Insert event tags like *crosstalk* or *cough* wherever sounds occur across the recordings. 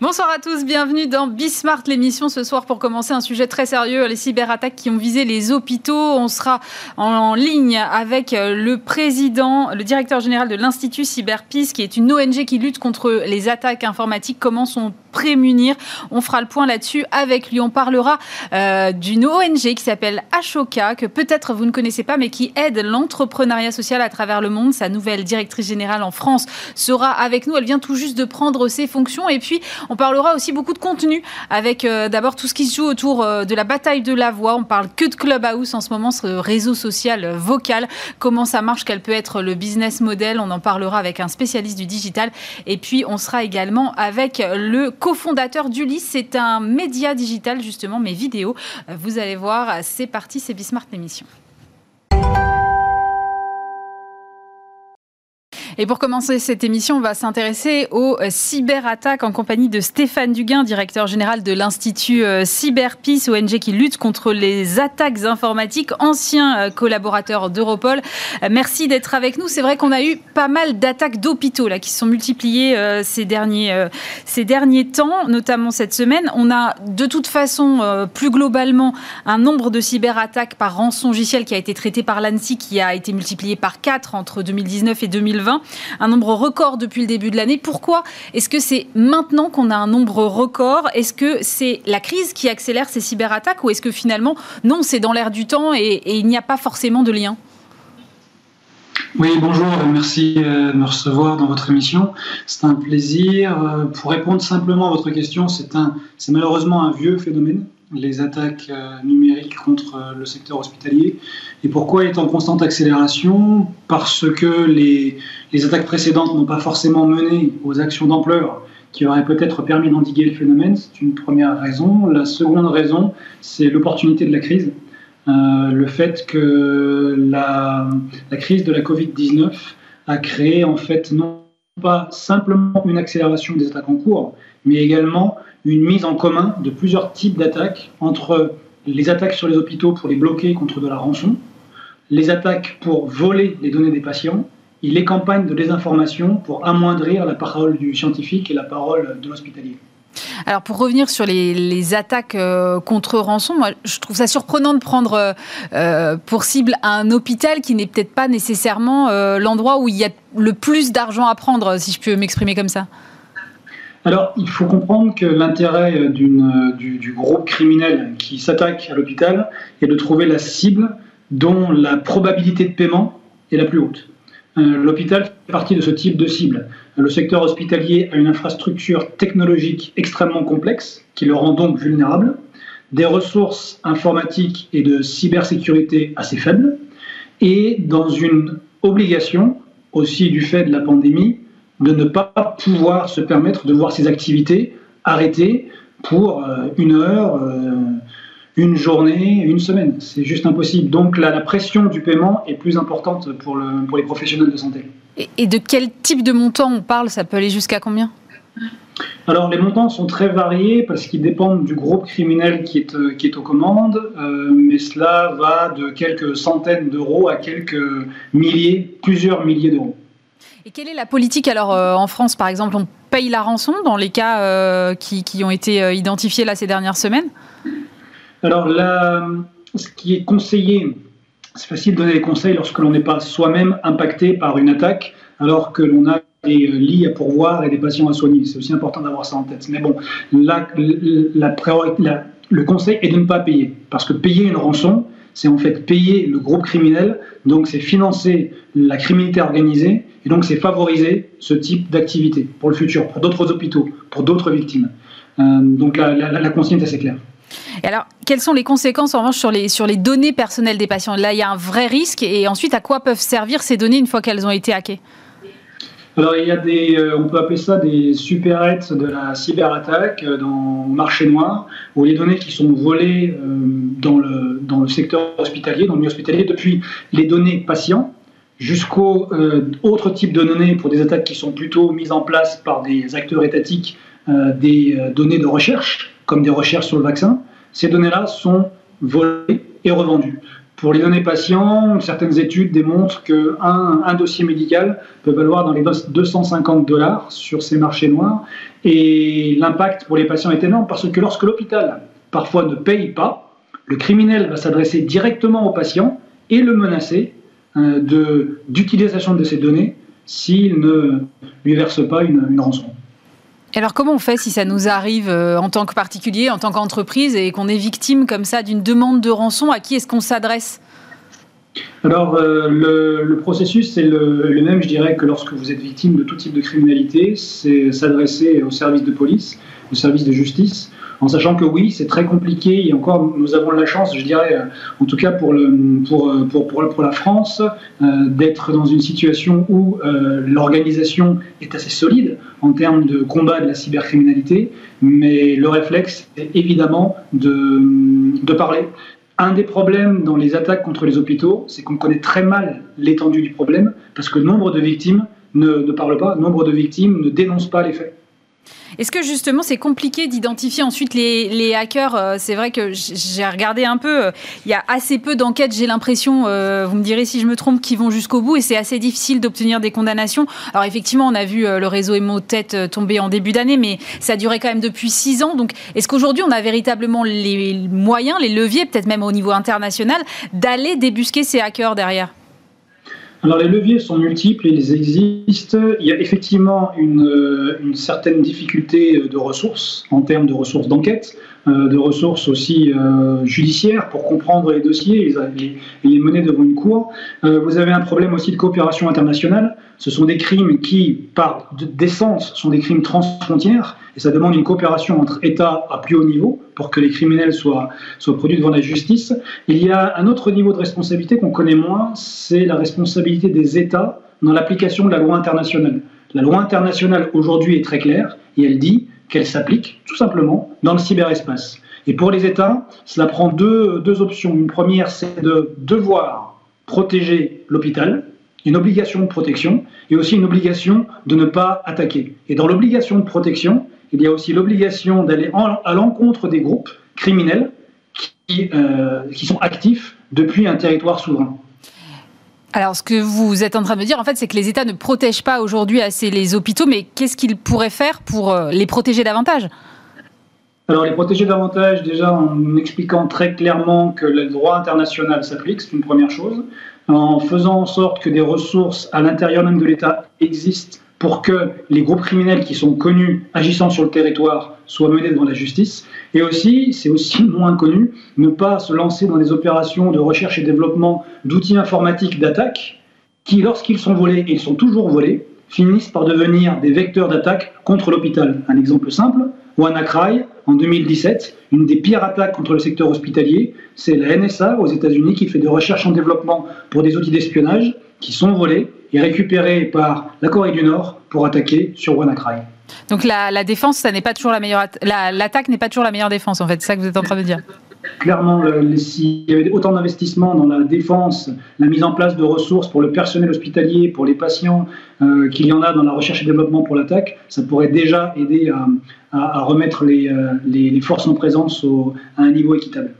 Bonsoir à tous, bienvenue dans Bismart, l'émission ce soir pour commencer un sujet très sérieux, les cyberattaques qui ont visé les hôpitaux. On sera en ligne avec le président, le directeur général de l'Institut Cyberpeace, qui est une ONG qui lutte contre les attaques informatiques. Comment sont prémunir? On fera le point là-dessus avec lui. On parlera euh, d'une ONG qui s'appelle Ashoka, que peut-être vous ne connaissez pas, mais qui aide l'entrepreneuriat social à travers le monde. Sa nouvelle directrice générale en France sera avec nous. Elle vient tout juste de prendre ses fonctions. Et puis, on parlera aussi beaucoup de contenu avec euh, d'abord tout ce qui se joue autour euh, de la bataille de la voix. On parle que de Clubhouse en ce moment, ce réseau social vocal. Comment ça marche, quel peut être le business model? On en parlera avec un spécialiste du digital. Et puis, on sera également avec le cofondateur d'Ulysse. C'est un média digital, justement, mais vidéo. Vous allez voir, c'est parti, c'est Bismart l'émission. Et pour commencer cette émission, on va s'intéresser aux cyberattaques en compagnie de Stéphane Duguin, directeur général de l'Institut euh, Cyberpeace, ONG qui lutte contre les attaques informatiques, ancien euh, collaborateur d'Europol. Euh, merci d'être avec nous. C'est vrai qu'on a eu pas mal d'attaques d'hôpitaux là qui se sont multipliées ces derniers ces derniers temps, notamment cette semaine. On a de toute façon plus globalement un nombre de cyberattaques par rançon logiciel qui a été traité par l'ANSI qui a été multiplié par 4 entre 2019 et 2020 un nombre record depuis le début de l'année. Pourquoi est-ce que c'est maintenant qu'on a un nombre record? Est-ce que c'est la crise qui accélère ces cyberattaques ou est-ce que finalement, non, c'est dans l'air du temps et, il n'y a pas forcément de lien? Oui, bonjour, merci euh, de me recevoir dans votre émission. C'est un plaisir. Euh, pour répondre simplement à votre question, c'est malheureusement un vieux phénomène les attaques euh, numériques contre euh, le secteur hospitalier. Et pourquoi est en constante accélération? Parce que les, les attaques précédentes n'ont pas forcément mené aux actions d'ampleur qui auraient peut-être permis d'endiguer le phénomène. C'est une première raison. La seconde raison, c'est l'opportunité de la crise. Euh, le fait que la, la crise de la Covid-19 a créé en fait non pas simplement une accélération des attaques en cours, mais également une mise en commun de plusieurs types d'attaques entre les attaques sur les hôpitaux pour les bloquer contre de la rançon, les attaques pour voler les données des patients et les campagnes de désinformation pour amoindrir la parole du scientifique et la parole de l'hospitalier. Alors pour revenir sur les, attaques euh, contre rançon, moi je trouve ça surprenant de prendre euh, euh, pour cible un hôpital qui n'est peut-être pas nécessairement l'endroit où il y a le plus d'argent à prendre, si je peux m'exprimer comme ça. Alors, il faut comprendre que l'intérêt euh, euh, du, groupe criminel qui s'attaque à l'hôpital est de trouver la cible dont la probabilité de paiement est la plus haute. Euh, l'hôpital fait partie de ce type de cible. Le secteur hospitalier a une infrastructure technologique extrêmement complexe qui le rend donc vulnérable, des ressources informatiques et de cybersécurité assez faibles, et dans une obligation, aussi du fait de la pandémie, de ne pas pouvoir se permettre de voir ses activités arrêtées pour euh, une heure, euh, une journée, une semaine. C'est juste impossible. Donc la, pression du paiement est plus importante pour, le, pour les professionnels de santé. Et, de quel type de montant on parle? Ça peut aller jusqu'à combien? Alors les montants sont très variés parce qu'ils dépendent du groupe criminel qui est, euh, qui est aux commandes, mais cela va de quelques centaines d'euros à quelques milliers, plusieurs milliers d'euros. Et quelle est la politique alors euh, en France par exemple On paye la rançon dans les cas euh, qui, ont été euh, identifiés là ces dernières semaines? Alors ce qui est conseillé, c'est facile de donner des conseils lorsque l'on n'est pas soi-même impacté par une attaque alors que l'on a des lits à pourvoir et des patients à soigner. C'est aussi important d'avoir ça en tête. Mais bon, la, le conseil est de ne pas payer. Parce que payer une rançon, c'est en fait payer le groupe criminel, donc c'est financer la criminalité organisée et donc, c'est favoriser ce type d'activité pour le futur, pour d'autres hôpitaux, pour d'autres victimes. Euh, donc, la, la, consigne est assez claire. Et alors, quelles sont les conséquences en revanche sur les, sur les données personnelles des patients? Là, il y a un vrai risque. Et ensuite, à quoi peuvent servir ces données une fois qu'elles ont été hackées? Alors, il y a des, euh, on peut appeler ça des super de la cyberattaque euh, dans le marché noir, où les données qui sont volées dans, le, dans le secteur hospitalier, dans le milieu hospitalier, depuis les données patients, jusqu'aux euh, autres types de données pour des attaques qui sont plutôt mises en place par des acteurs étatiques, euh, des euh, données de recherche, comme des recherches sur le vaccin. Ces données-là sont volées et revendues. Pour les données patients, certaines études démontrent qu'un un dossier médical peut valoir dans les 250 dollars sur ces marchés noirs. Et l'impact pour les patients est énorme parce que lorsque l'hôpital parfois ne paye pas, le criminel va s'adresser directement au patient et le menacer euh, d'utilisation de, ces données s'il ne lui verse pas une, une rançon. Alors comment on fait si ça nous arrive euh, en tant que particulier, en tant qu'entreprise et qu'on est victime comme ça d'une demande de rançon? À qui est-ce qu'on s'adresse? Alors, euh, le, processus, c'est le, même, je dirais, que lorsque vous êtes victime de tout type de criminalité, c'est s'adresser au service de police, au service de justice, en sachant que oui, c'est très compliqué et encore nous avons la chance, je dirais, euh, en tout cas pour, pour, pour, pour, la France, d'être dans une situation où l'organisation est assez solide en termes de combat de la cybercriminalité, mais le réflexe est évidemment de, parler. Un des problèmes dans les attaques contre les hôpitaux, c'est qu'on connaît très mal l'étendue du problème parce que nombre de victimes ne parlent pas, nombre de victimes ne dénoncent pas les faits. Est-ce que justement c'est compliqué d'identifier ensuite les, hackers euh, C'est vrai que j'ai regardé un peu, euh, il y a assez peu d'enquêtes, j'ai l'impression, euh, vous me direz si je me trompe, qui vont jusqu'au bout et c'est assez difficile d'obtenir des condamnations. Alors effectivement, on a vu le réseau Emotet tomber en début d'année, mais ça duré quand même depuis six ans. Donc est-ce qu'aujourd'hui on a véritablement les moyens, les leviers, peut-être même au niveau international, d'aller débusquer ces hackers derrière? Alors les leviers sont multiples, ils existent. Il y a effectivement une, euh, certaine difficulté de ressources en termes de ressources d'enquête, euh, de ressources aussi euh, judiciaires pour comprendre les dossiers et les mener devant une cour. Vous avez un problème aussi de coopération internationale. Ce sont des crimes qui, par d'essence, sont des crimes transfrontières et ça demande une coopération entre États à plus haut niveau pour que les criminels soient, soient produits devant la justice. Il y a un autre niveau de responsabilité qu'on connaît moins, c'est la responsabilité des États dans l'application de la loi internationale. La loi internationale aujourd'hui est très claire et elle dit qu'elle s'applique tout simplement dans le cyberespace. Et pour les États, cela prend deux, deux options. Une première, c'est de devoir protéger l'hôpital, une obligation de protection, et aussi une obligation de ne pas attaquer. Et dans l'obligation de protection, il y a aussi l'obligation d'aller à l'encontre des groupes criminels qui, euh, qui sont actifs depuis un territoire souverain. Alors, ce que vous êtes en train de me dire, en fait, c'est que les États ne protègent pas aujourd'hui assez les hôpitaux, mais qu'est-ce qu'ils pourraient faire pour euh, les protéger davantage? Alors, les protéger davantage, déjà en expliquant très clairement que le droit international s'applique, c'est une première chose, en faisant en sorte que des ressources à l'intérieur même de l'État existent pour que les groupes criminels qui sont connus agissant sur le territoire soient menés devant la justice. Et aussi, c'est aussi *laughs* moins connu, ne pas se lancer dans des opérations de recherche et développement d'outils informatiques d'attaque qui, lorsqu'ils sont volés, et ils sont toujours volés, finissent par devenir des vecteurs d'attaque contre l'hôpital. Un exemple simple, WannaCry, en 2017, une des pires attaques contre le secteur hospitalier, c'est la NSA aux États-Unis qui fait des recherches en développement pour des outils d'espionnage qui sont volés et récupérés par la Corée du Nord pour attaquer sur WannaCry. Donc la, défense, ça n'est pas toujours la meilleure l'attaque n'est pas toujours la meilleure défense en fait, c'est ça que vous êtes en train de dire. Clairement, s'il y avait autant d'investissements dans la défense, la mise en place de ressources pour le personnel hospitalier, pour les patients, euh, qu'il y en a dans la recherche et développement pour l'attaque, ça pourrait déjà aider à, remettre euh, les, forces en présence à un niveau équitable.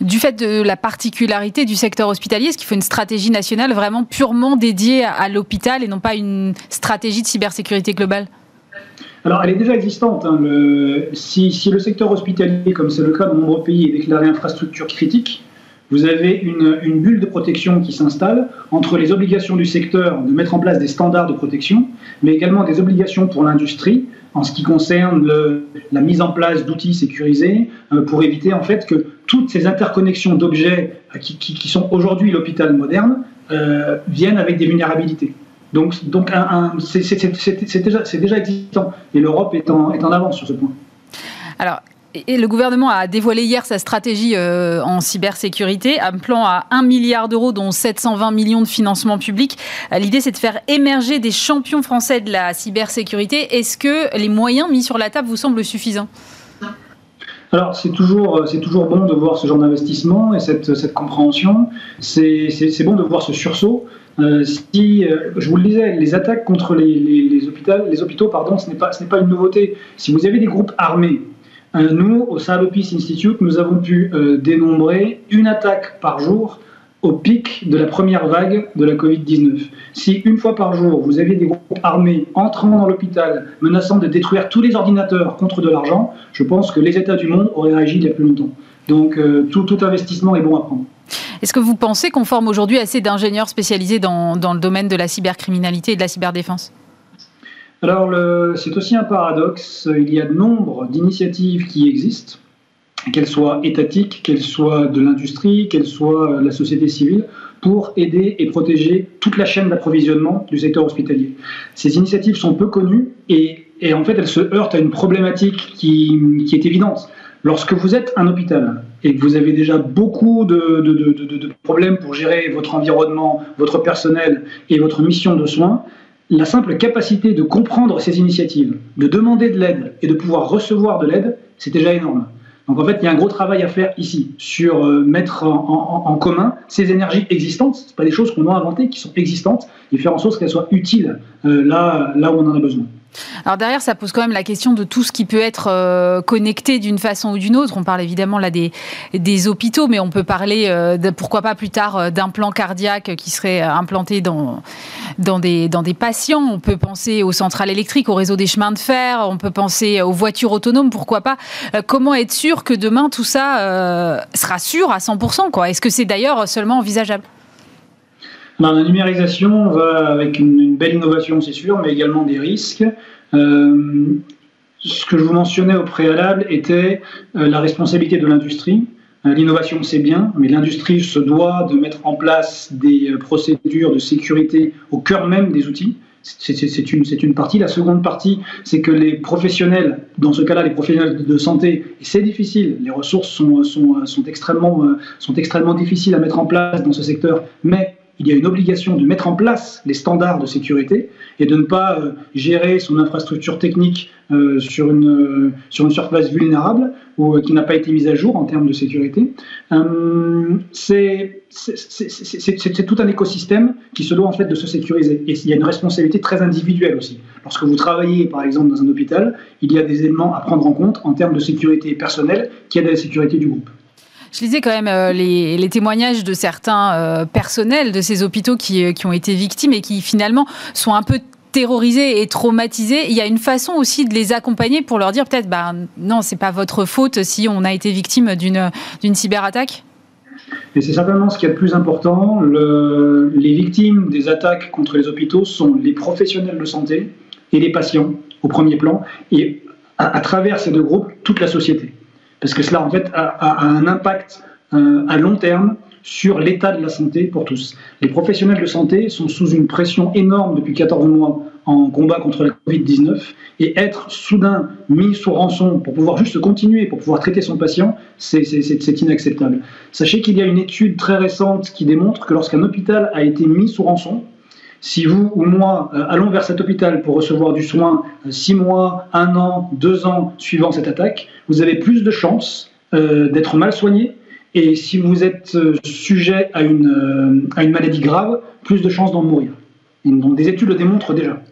Du fait de la particularité du secteur hospitalier, est-ce qu'il faut une stratégie nationale vraiment purement dédiée à l'hôpital et non pas une stratégie de cybersécurité globale? Alors, elle est déjà existante. Hein, si, le secteur hospitalier, comme c'est le cas dans de nombreux pays, est déclaré infrastructure critique, vous avez une, bulle de protection qui s'installe entre les obligations du secteur de mettre en place des standards de protection, mais également des obligations pour l'industrie en ce qui concerne la mise en place d'outils sécurisés euh, pour éviter en fait que toutes ces interconnexions d'objets euh, qui, sont aujourd'hui l'hôpital moderne euh, viennent avec des vulnérabilités. Donc, donc c'est déjà, existant. Et l'Europe est en, avance sur ce point. Alors, le gouvernement a dévoilé hier sa stratégie euh, en cybersécurité, un plan à 1 milliard d'euros, dont 720 millions de financement public. Euh, l'idée, c'est de faire émerger des champions français de la cybersécurité. Est-ce que les moyens mis sur la table vous semblent suffisants? Alors, c'est toujours, c'est toujours bon de voir ce genre d'investissement et cette, cette compréhension. C'est bon de voir ce sursaut. Euh, si, euh, je vous le disais, les attaques contre les, les, hôpitaux, les hôpitaux, pardon, ce n'est pas, pas une nouveauté. Si vous avez des groupes armés, euh, nous, au Peace Institute, nous avons pu dénombrer une attaque par jour au pic de la première vague de la Covid-19. Si une fois par jour, vous aviez des groupes armés entrant dans l'hôpital, menaçant de détruire tous les ordinateurs contre de l'argent, je pense que les États du monde auraient réagi il y a plus longtemps. Donc euh, tout, investissement est bon à prendre. Est-ce que vous pensez qu'on forme aujourd'hui assez d'ingénieurs spécialisés dans, dans, le domaine de la cybercriminalité et de la cyberdéfense? Alors c'est aussi un paradoxe. Il y a de nombre d'initiatives qui existent qu'elles soient étatiques, qu'elles soient de l'industrie, qu'elles soient la société civile, pour aider et protéger toute la chaîne d'approvisionnement du secteur hospitalier. Ces initiatives sont peu connues et, en fait elles se heurtent à une problématique qui, est évidente. Lorsque vous êtes un hôpital et que vous avez déjà beaucoup de, de, problèmes pour gérer votre environnement, votre personnel et votre mission de soins, la simple capacité de comprendre ces initiatives, de demander de l'aide et de pouvoir recevoir de l'aide, c'est déjà énorme. Donc en fait, il y a un gros travail à faire ici sur euh, mettre en, commun ces énergies existantes. Ce pas des choses qu'on a inventées, qui sont existantes, et faire en sorte qu'elles soient utiles euh, là, là où on en a besoin. Alors derrière, ça pose quand même la question de tout ce qui peut être euh, connecté d'une façon ou d'une autre. On parle évidemment là des, hôpitaux, mais on peut parler, euh, pourquoi pas plus tard, euh, d'implants cardiaques qui seraient implantés dans, dans des patients. On peut penser aux centrales électriques, au réseau des chemins de fer, on peut penser aux voitures autonomes, pourquoi pas. comment être sûr que demain tout ça sera sûr à 100% Est-ce que c'est d'ailleurs seulement envisageable? La numérisation va avec une, belle innovation, c'est sûr, mais également des risques. Euh, ce que je vous mentionnais au préalable était euh, la responsabilité de l'industrie. Euh, l'innovation, c'est bien, mais l'industrie se doit de mettre en place des procédures de sécurité au cœur même des outils. C'est une, une, partie. La seconde partie, c'est que les professionnels, dans ce cas-là, les professionnels de santé, et c'est difficile, les ressources sont, sont, sont, extrêmement, sont extrêmement difficiles à mettre en place dans ce secteur, mais il y a une obligation de mettre en place les standards de sécurité et de ne pas euh, gérer son infrastructure technique euh, sur, une, euh, sur une surface vulnérable ou qui n'a pas été mise à jour en termes de sécurité. c'est tout un écosystème qui se doit en fait de se sécuriser. Et il y a une responsabilité très individuelle aussi. Lorsque vous travaillez par exemple dans un hôpital, il y a des éléments à prendre en compte en termes de sécurité personnelle qui aident à la sécurité du groupe. Je lisais quand même euh, les, témoignages de certains euh, personnels de ces hôpitaux euh, qui, ont été victimes et qui finalement sont un peu terrorisés et traumatisés. Il y a une façon aussi de les accompagner pour leur dire peut-être, bah, non, c'est pas votre faute si on a été victime d'une, cyberattaque? Et c'est certainement ce qui est le plus important. les victimes des attaques contre les hôpitaux sont les professionnels de santé et les patients au premier plan, et à travers ces deux groupes, toute la société parce que cela en fait a, un impact euh, à long terme sur l'état de la santé pour tous. Les professionnels de santé sont sous une pression énorme depuis 14 mois en combat contre la Covid-19 et être soudain mis sous rançon pour pouvoir juste continuer, pour pouvoir traiter son patient, c'est inacceptable. Sachez qu'il y a une étude très récente qui démontre que lorsqu'un hôpital a été mis sous rançon, si vous ou moi euh, allons vers cet hôpital pour recevoir du soin euh, six mois, un an, deux ans suivant cette attaque, vous avez plus de chances euh, d'être mal soigné. Et si vous êtes sujet à une, à une maladie grave, plus de chances d'en mourir. donc des études le démontrent déjà.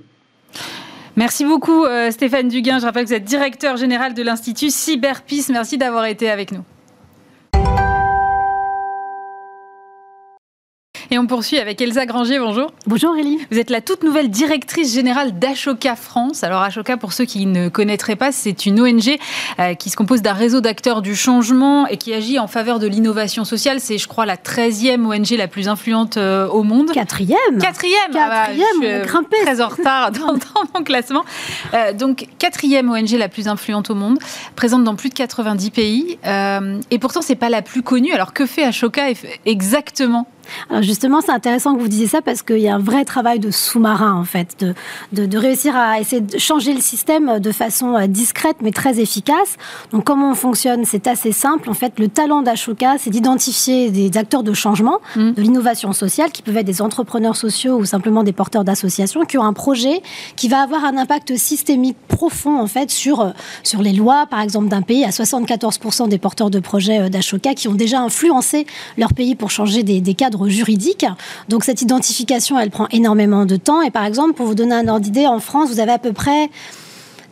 Merci beaucoup Stéphane Duguin. Je rappelle que vous êtes directeur général de l'Institut Cyberpeace. Merci d'avoir été avec nous. Et on poursuit avec Elsa Granger, bonjour. Bonjour Aurélie. Vous êtes la toute nouvelle directrice générale d'Ashoka France. Alors Ashoka, pour ceux qui ne connaîtraient pas, c'est une ONG euh, qui se compose d'un réseau d'acteurs du changement et qui agit en faveur de l'innovation sociale. C'est, je crois, la 13e ONG la plus influente euh, au monde. Quatrième Quatrième ah bah, Quatrième, grimpé. Très en retard *laughs* dans, mon classement. Euh, donc, quatrième ONG la plus influente au monde, présente dans plus de 90 pays. et pourtant, c'est pas la plus connue. Alors, que fait Ashoka exactement? Alors justement, c'est intéressant que vous disiez ça parce qu'il y a un vrai travail de sous-marin en fait, de, de, de, réussir à essayer de changer le système de façon euh, discrète mais très efficace. Donc comment on fonctionne C'est assez simple. En fait, le talent d'Ashoka, c'est d'identifier des acteurs de changement, mmh. de l'innovation sociale, qui peuvent être des entrepreneurs sociaux ou simplement des porteurs d'associations, qui ont un projet qui va avoir un impact systémique profond en fait sur, euh, sur les lois, par exemple, d'un pays. À 74% des porteurs de projets euh, d'Ashoka qui ont déjà influencé leur pays pour changer des, des cadres juridique. Donc cette identification, elle prend énormément de temps. Et par exemple, pour vous donner un ordre d'idée, en France, vous avez à peu près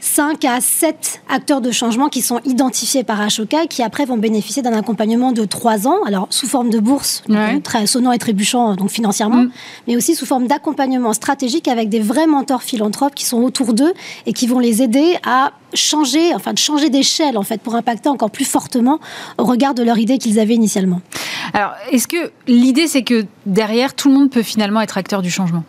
5 à 7 acteurs de changement qui sont identifiés par Ashoka, qui après vont bénéficier d'un accompagnement de 3 ans, alors sous forme de bourse, très sonnant et trébuchant donc financièrement, mm. mais aussi sous forme d'accompagnement stratégique avec des vrais mentors philanthropes qui sont autour d'eux et qui vont les aider à changer, enfin de changer d'échelle en fait pour impacter encore plus fortement au regard de leur idée qu'ils avaient initialement. Alors, est-ce que l'idée c'est que derrière tout le monde peut finalement être acteur du changement?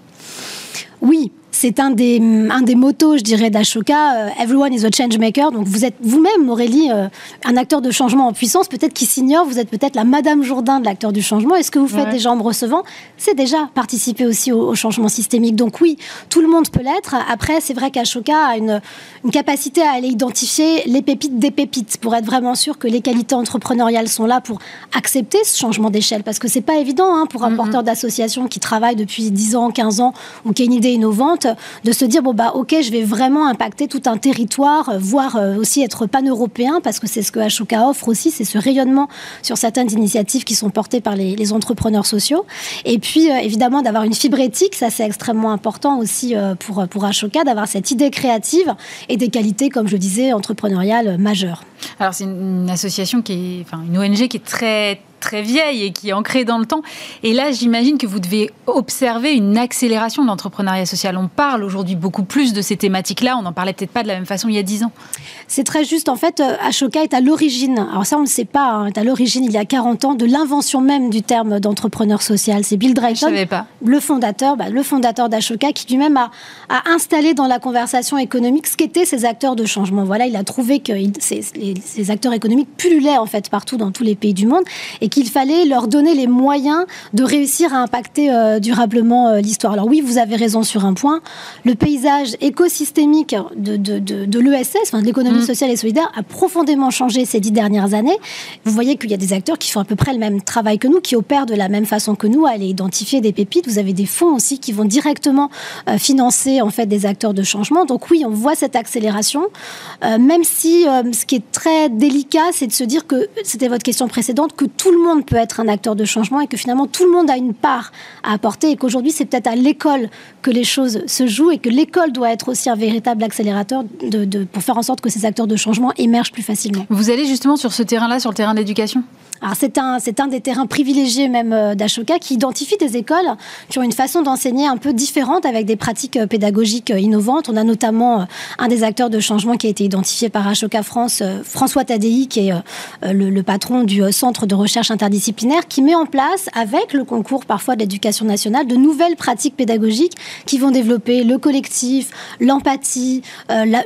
Oui, c'est un des, un des motos, je dirais, d'Ashoka. Euh, everyone is a change maker. Donc vous êtes vous-même, Aurélie, euh, un acteur de changement en puissance. Peut-être qui s'ignore, vous êtes peut-être la Madame Jourdain de l'acteur du changement. Est-ce que vous faites déjà en me recevant C'est déjà participer aussi au, changement systémique. Donc oui, tout le monde peut l'être. Après, c'est vrai qu'Ashoka a une, une capacité à aller identifier les pépites des pépites pour être vraiment sûr que les qualités entrepreneuriales sont là pour accepter ce changement d'échelle. Parce que c'est pas évident hein, pour un porteur d'association qui travaille depuis 10 ans, 15 ans ou qui a une idée innovante de se dire bon bah ok, je vais vraiment impacter tout un territoire, euh, voire euh, aussi être pan-européen, parce que c'est ce que Ashoka offre aussi, c'est ce rayonnement sur certaines initiatives qui sont portées par les, entrepreneurs sociaux. Et puis euh, évidemment d'avoir une fibre éthique, ça c'est extrêmement important aussi pour, pour Ashoka, d'avoir cette idée créative et des qualités, comme je le disais, entrepreneuriales majeures. Alors c'est une association qui est, enfin une ONG qui est très très vieille et qui est ancrée dans le temps. Et là, j'imagine que vous devez observer une accélération de l'entrepreneuriat social. On parle aujourd'hui beaucoup plus de ces thématiques-là. On n'en parlait peut-être pas de la même façon il y a dix ans. C'est très juste. En fait, euh, Ashoka est à l'origine, alors ça on ne le sait pas, hein, est à l'origine il y a 40 ans de l'invention même du terme d'entrepreneur social. C'est Bill Drayton, le fondateur, bah, le fondateur d'Ashoka, qui lui-même a, a, installé dans la conversation économique ce qu'étaient ces acteurs de changement. Voilà, il a trouvé que ces, ces acteurs économiques pullulaient en fait partout dans tous les pays du monde et qu'il fallait leur donner les moyens de réussir à impacter euh, durablement euh, l'histoire. Alors oui, vous avez raison sur un point. Le paysage écosystémique de, de, de, l'ESS, enfin de l'économie mm. sociale et solidaire, a profondément changé ces dix dernières années. Vous voyez qu'il y a des acteurs qui font à peu près le même travail que nous, qui opèrent de la même façon que nous à aller identifier des pépites. Vous avez des fonds aussi qui vont directement euh, financer en fait des acteurs de changement. Donc oui, on voit cette accélération, même si ce qui est très délicat, c'est de se dire que c'était votre question précédente, que tout le monde peut être un acteur de changement et que finalement tout le monde a une part à apporter et qu'aujourd'hui c'est peut-être à l'école que les choses se jouent et que l'école doit être aussi un véritable accélérateur de, pour faire en sorte que ces acteurs de changement émergent plus facilement. Vous allez justement sur ce terrain-là, sur le terrain de l'éducation c'est un, des terrains privilégiés même euh, d'Ashoka qui identifie des écoles qui ont une façon d'enseigner un peu différente avec des pratiques euh, pédagogiques euh, innovantes. On a notamment un des acteurs de changement qui a été identifié par Ashoka France, François Tadei, qui est le, le patron du Centre de recherche interdisciplinaire, qui met en place, avec le concours parfois de l'éducation nationale, de nouvelles pratiques pédagogiques qui vont développer le collectif, l'empathie,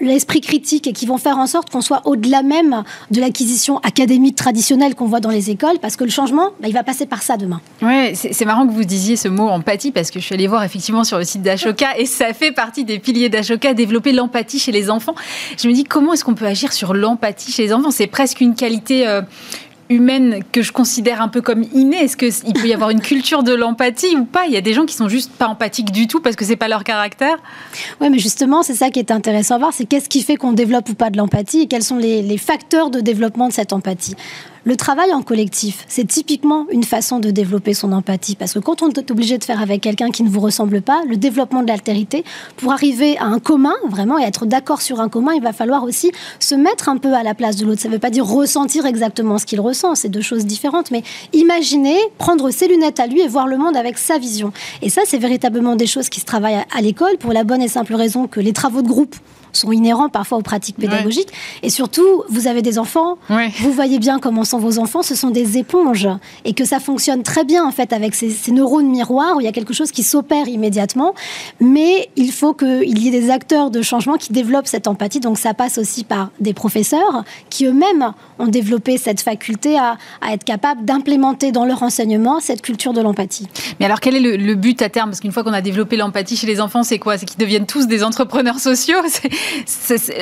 l'esprit critique et qui vont faire en sorte qu'on soit au-delà même de l'acquisition académique traditionnelle qu'on voit dans les écoles, parce que le changement, bah, il va passer par ça demain. Oui, c'est marrant que vous disiez ce mot empathie, parce que je suis allée voir effectivement sur le site d'Ashoka, et ça fait partie des piliers d'Ashoka, développer l'empathie chez les enfants. Je me dis, comment est-ce qu'on peut agir sur l'empathie chez les enfants? C'est presque une qualité... Euh, humaine que je considère un peu comme innée Est-ce qu'il peut y avoir une culture de l'empathie ou pas? Il y a des gens qui sont juste pas empathiques du tout parce que c'est pas leur caractère. Oui, mais justement, c'est ça qui est intéressant à voir, c'est qu'est-ce qui fait qu'on développe ou pas de l'empathie et quels sont les facteurs de développement de cette empathie? Le travail en collectif, c'est typiquement une façon de développer son empathie. Parce que quand on est obligé de faire avec quelqu'un qui ne vous ressemble pas, le développement de l'altérité, pour arriver à un commun, vraiment, et être d'accord sur un commun, il va falloir aussi se mettre un peu à la place de l'autre. Ça ne veut pas dire ressentir exactement ce qu'il ressent, c'est deux choses différentes, mais imaginer, prendre ses lunettes à lui et voir le monde avec sa vision. Et ça, c'est véritablement des choses qui se travaillent à l'école pour la bonne et simple raison que les travaux de groupe sont inhérents parfois aux pratiques pédagogiques. Et surtout, vous avez des enfants, vous voyez bien comment sont vos enfants, ce sont des éponges. Et que ça fonctionne très bien, en fait, avec ces, neurones miroirs où il y a quelque chose qui s'opère immédiatement. Mais il faut qu'il y ait des acteurs de changement qui développent cette empathie. Donc ça passe aussi par des professeurs qui eux-mêmes ont développé cette faculté à, être capables d'implémenter dans leur enseignement cette culture de l'empathie. Mais alors, quel est le, but à terme? Parce qu'une fois qu'on a développé l'empathie chez les enfants, c'est quoi? C'est qu'ils deviennent tous des entrepreneurs sociaux? *laughs*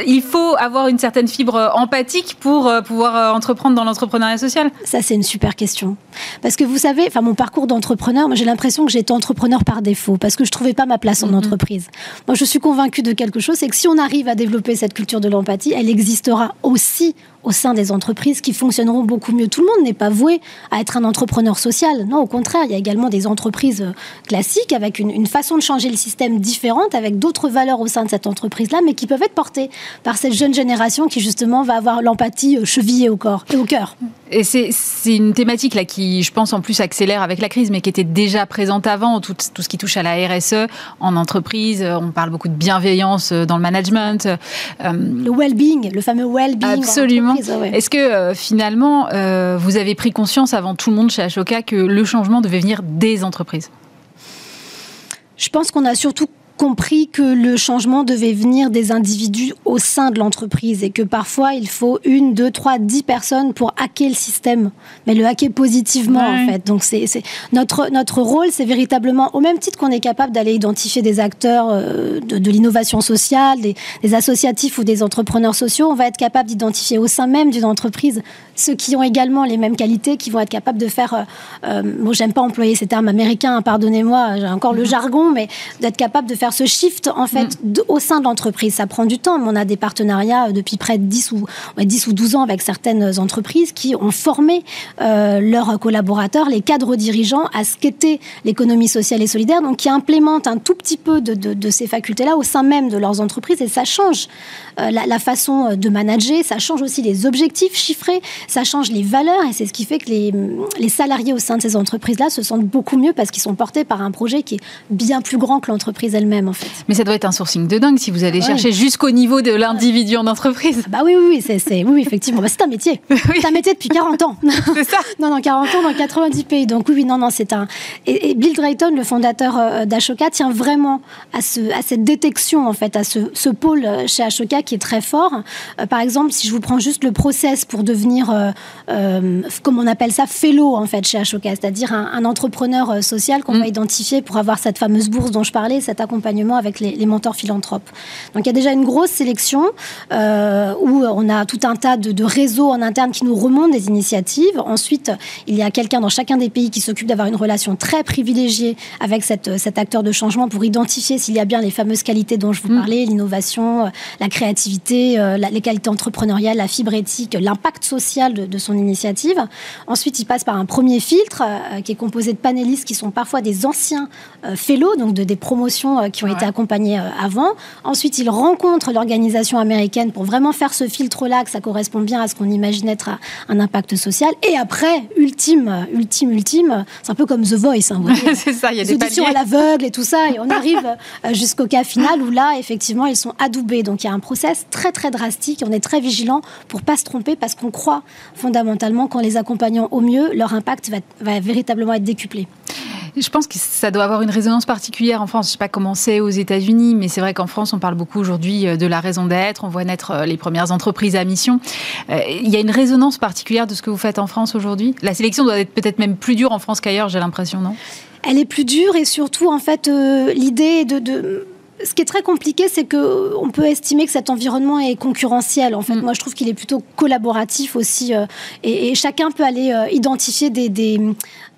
il faut avoir une certaine fibre empathique pour euh, pouvoir euh, entreprendre dans l'entrepreneuriat social Ça, c'est une super question. Parce que vous savez, enfin, mon parcours d'entrepreneur, j'ai l'impression que j'étais entrepreneur par défaut, parce que je trouvais pas ma place en mhm. entreprise. Moi, je suis convaincue de quelque chose, c'est que si on arrive à développer cette culture de l'empathie, elle existera aussi au sein des entreprises qui fonctionneront beaucoup mieux. Tout le monde n'est pas voué à être un entrepreneur social. Non, au contraire, il y a également des entreprises euh, classiques avec une, façon de changer le système différente, avec d'autres valeurs au sein de cette entreprise-là, mais qui peuvent être portées par cette jeune génération qui justement va avoir l'empathie euh, chevillée au corps et au cœur. Et c'est une thématique là qui, je pense, en plus accélère avec la crise, mais qui était déjà présente avant, tout, tout ce qui touche à la RSE en entreprise. On parle beaucoup de bienveillance dans le management. Le well-being, le fameux well-being. Absolument. Est-ce que euh, finalement, euh, vous avez pris conscience avant tout le monde chez Ashoka que le changement devait venir des entreprises? Je pense qu'on a surtout compris que le changement devait venir des individus au sein de l'entreprise et que parfois il faut une, deux, trois, dix personnes pour hacker le système, mais le hacker positivement en fait. Donc c'est notre notre rôle, c'est véritablement au même titre qu'on est capable d'aller identifier des acteurs euh, de, l'innovation sociale, des, associatifs ou des entrepreneurs sociaux, on va être capable d'identifier au sein même d'une entreprise ceux qui ont également les mêmes qualités, qui vont être capables de faire. Euh, euh moi, j'aime pas employer ces termes américains, pardonnez-moi, j'ai encore le jargon, mais d'être capable de faire ce shift en fait mm. au sein de l'entreprise. Ça prend du temps, mais on a des partenariats euh, depuis près de 10 ou, 10 ou 12 ans avec certaines entreprises qui ont formé euh, leurs collaborateurs, les cadres dirigeants, à ce qu'était l'économie sociale et solidaire, donc qui implémentent un tout petit peu de, de, ces facultés-là au sein même de leurs entreprises et ça change euh, la, la, façon de manager, ça change aussi les objectifs chiffrés, ça change les valeurs et c'est ce qui fait que les, les salariés au sein de ces entreprises-là se sentent beaucoup mieux parce qu'ils sont portés par un projet qui est bien plus grand que l'entreprise elle-même. Mais ça doit être un sourcing de dingue si vous allez chercher jusqu'au niveau de l'individu en entreprise. Ah bah oui, oui, oui, c'est, oui, effectivement. Bah, c'est un métier. *laughs* C'est un métier depuis 40 ans. *laughs* C'est ça *laughs* Non, non, 40 ans dans 90 pays. Donc oui, non, non, c'est un... Et, Bill Drayton, le fondateur euh, d'Ashoka, tient vraiment à, ce, à cette détection, en fait, à ce, ce pôle euh, chez Ashoka qui est très fort. Euh, par exemple, si je vous prends juste le process pour devenir, comme on appelle ça, fellow, en fait, chez Ashoka, c'est-à-dire un, entrepreneur social qu'on mm. va identifier pour avoir cette fameuse bourse dont je parlais, cet accompagnement avec les, mentors philanthropes. Donc il y a déjà une grosse sélection euh, où on a tout un tas de, réseaux en interne qui nous remontent des initiatives. Ensuite, il y a quelqu'un dans chacun des pays qui s'occupe d'avoir une relation très privilégiée avec cette, cet acteur de changement pour identifier s'il y a bien les fameuses qualités dont je vous mm. parlais, l'innovation, euh, la créativité, euh, les qualités entrepreneuriales, la fibre éthique, l'impact social de, son initiative. Ensuite, il passe par un premier filtre qui est composé de panélistes qui sont parfois des anciens fellows, donc de, des promotions qui ont été accompagnés euh, avant. Ensuite, ils rencontrent l'organisation américaine pour vraiment faire ce filtre-là, que ça correspond bien à ce qu'on imaginait être un impact social. Et après, ultime, ultime, ultime, c'est un peu comme The Voice. Hein, *laughs* c'est ça, il y a des auditions à l'aveugle et tout ça. Et on arrive euh, jusqu'au cas final où là, effectivement, ils sont adoubés. Donc il y a un process très, très drastique. On est très vigilant pour pas se tromper parce qu'on croit fondamentalement qu'en les accompagnant au mieux, leur impact va, va véritablement être décuplé. Je pense que ça doit avoir une résonance particulière en France. Je ne sais pas comment aux États-Unis, mais c'est vrai qu'en France, on parle beaucoup aujourd'hui euh, de la raison d'être. On voit naître euh, les premières entreprises à mission. Euh, il y a une résonance particulière de ce que vous faites en France aujourd'hui? La sélection doit être peut-être même plus dure en France qu'ailleurs, j'ai l'impression, non? Elle est plus dure et surtout, en fait, l'idée de ce qui est très compliqué, c'est que on peut estimer que cet environnement est concurrentiel. En fait, mm. moi, je trouve qu'il est plutôt collaboratif aussi, euh, et, chacun peut aller euh, identifier des, des,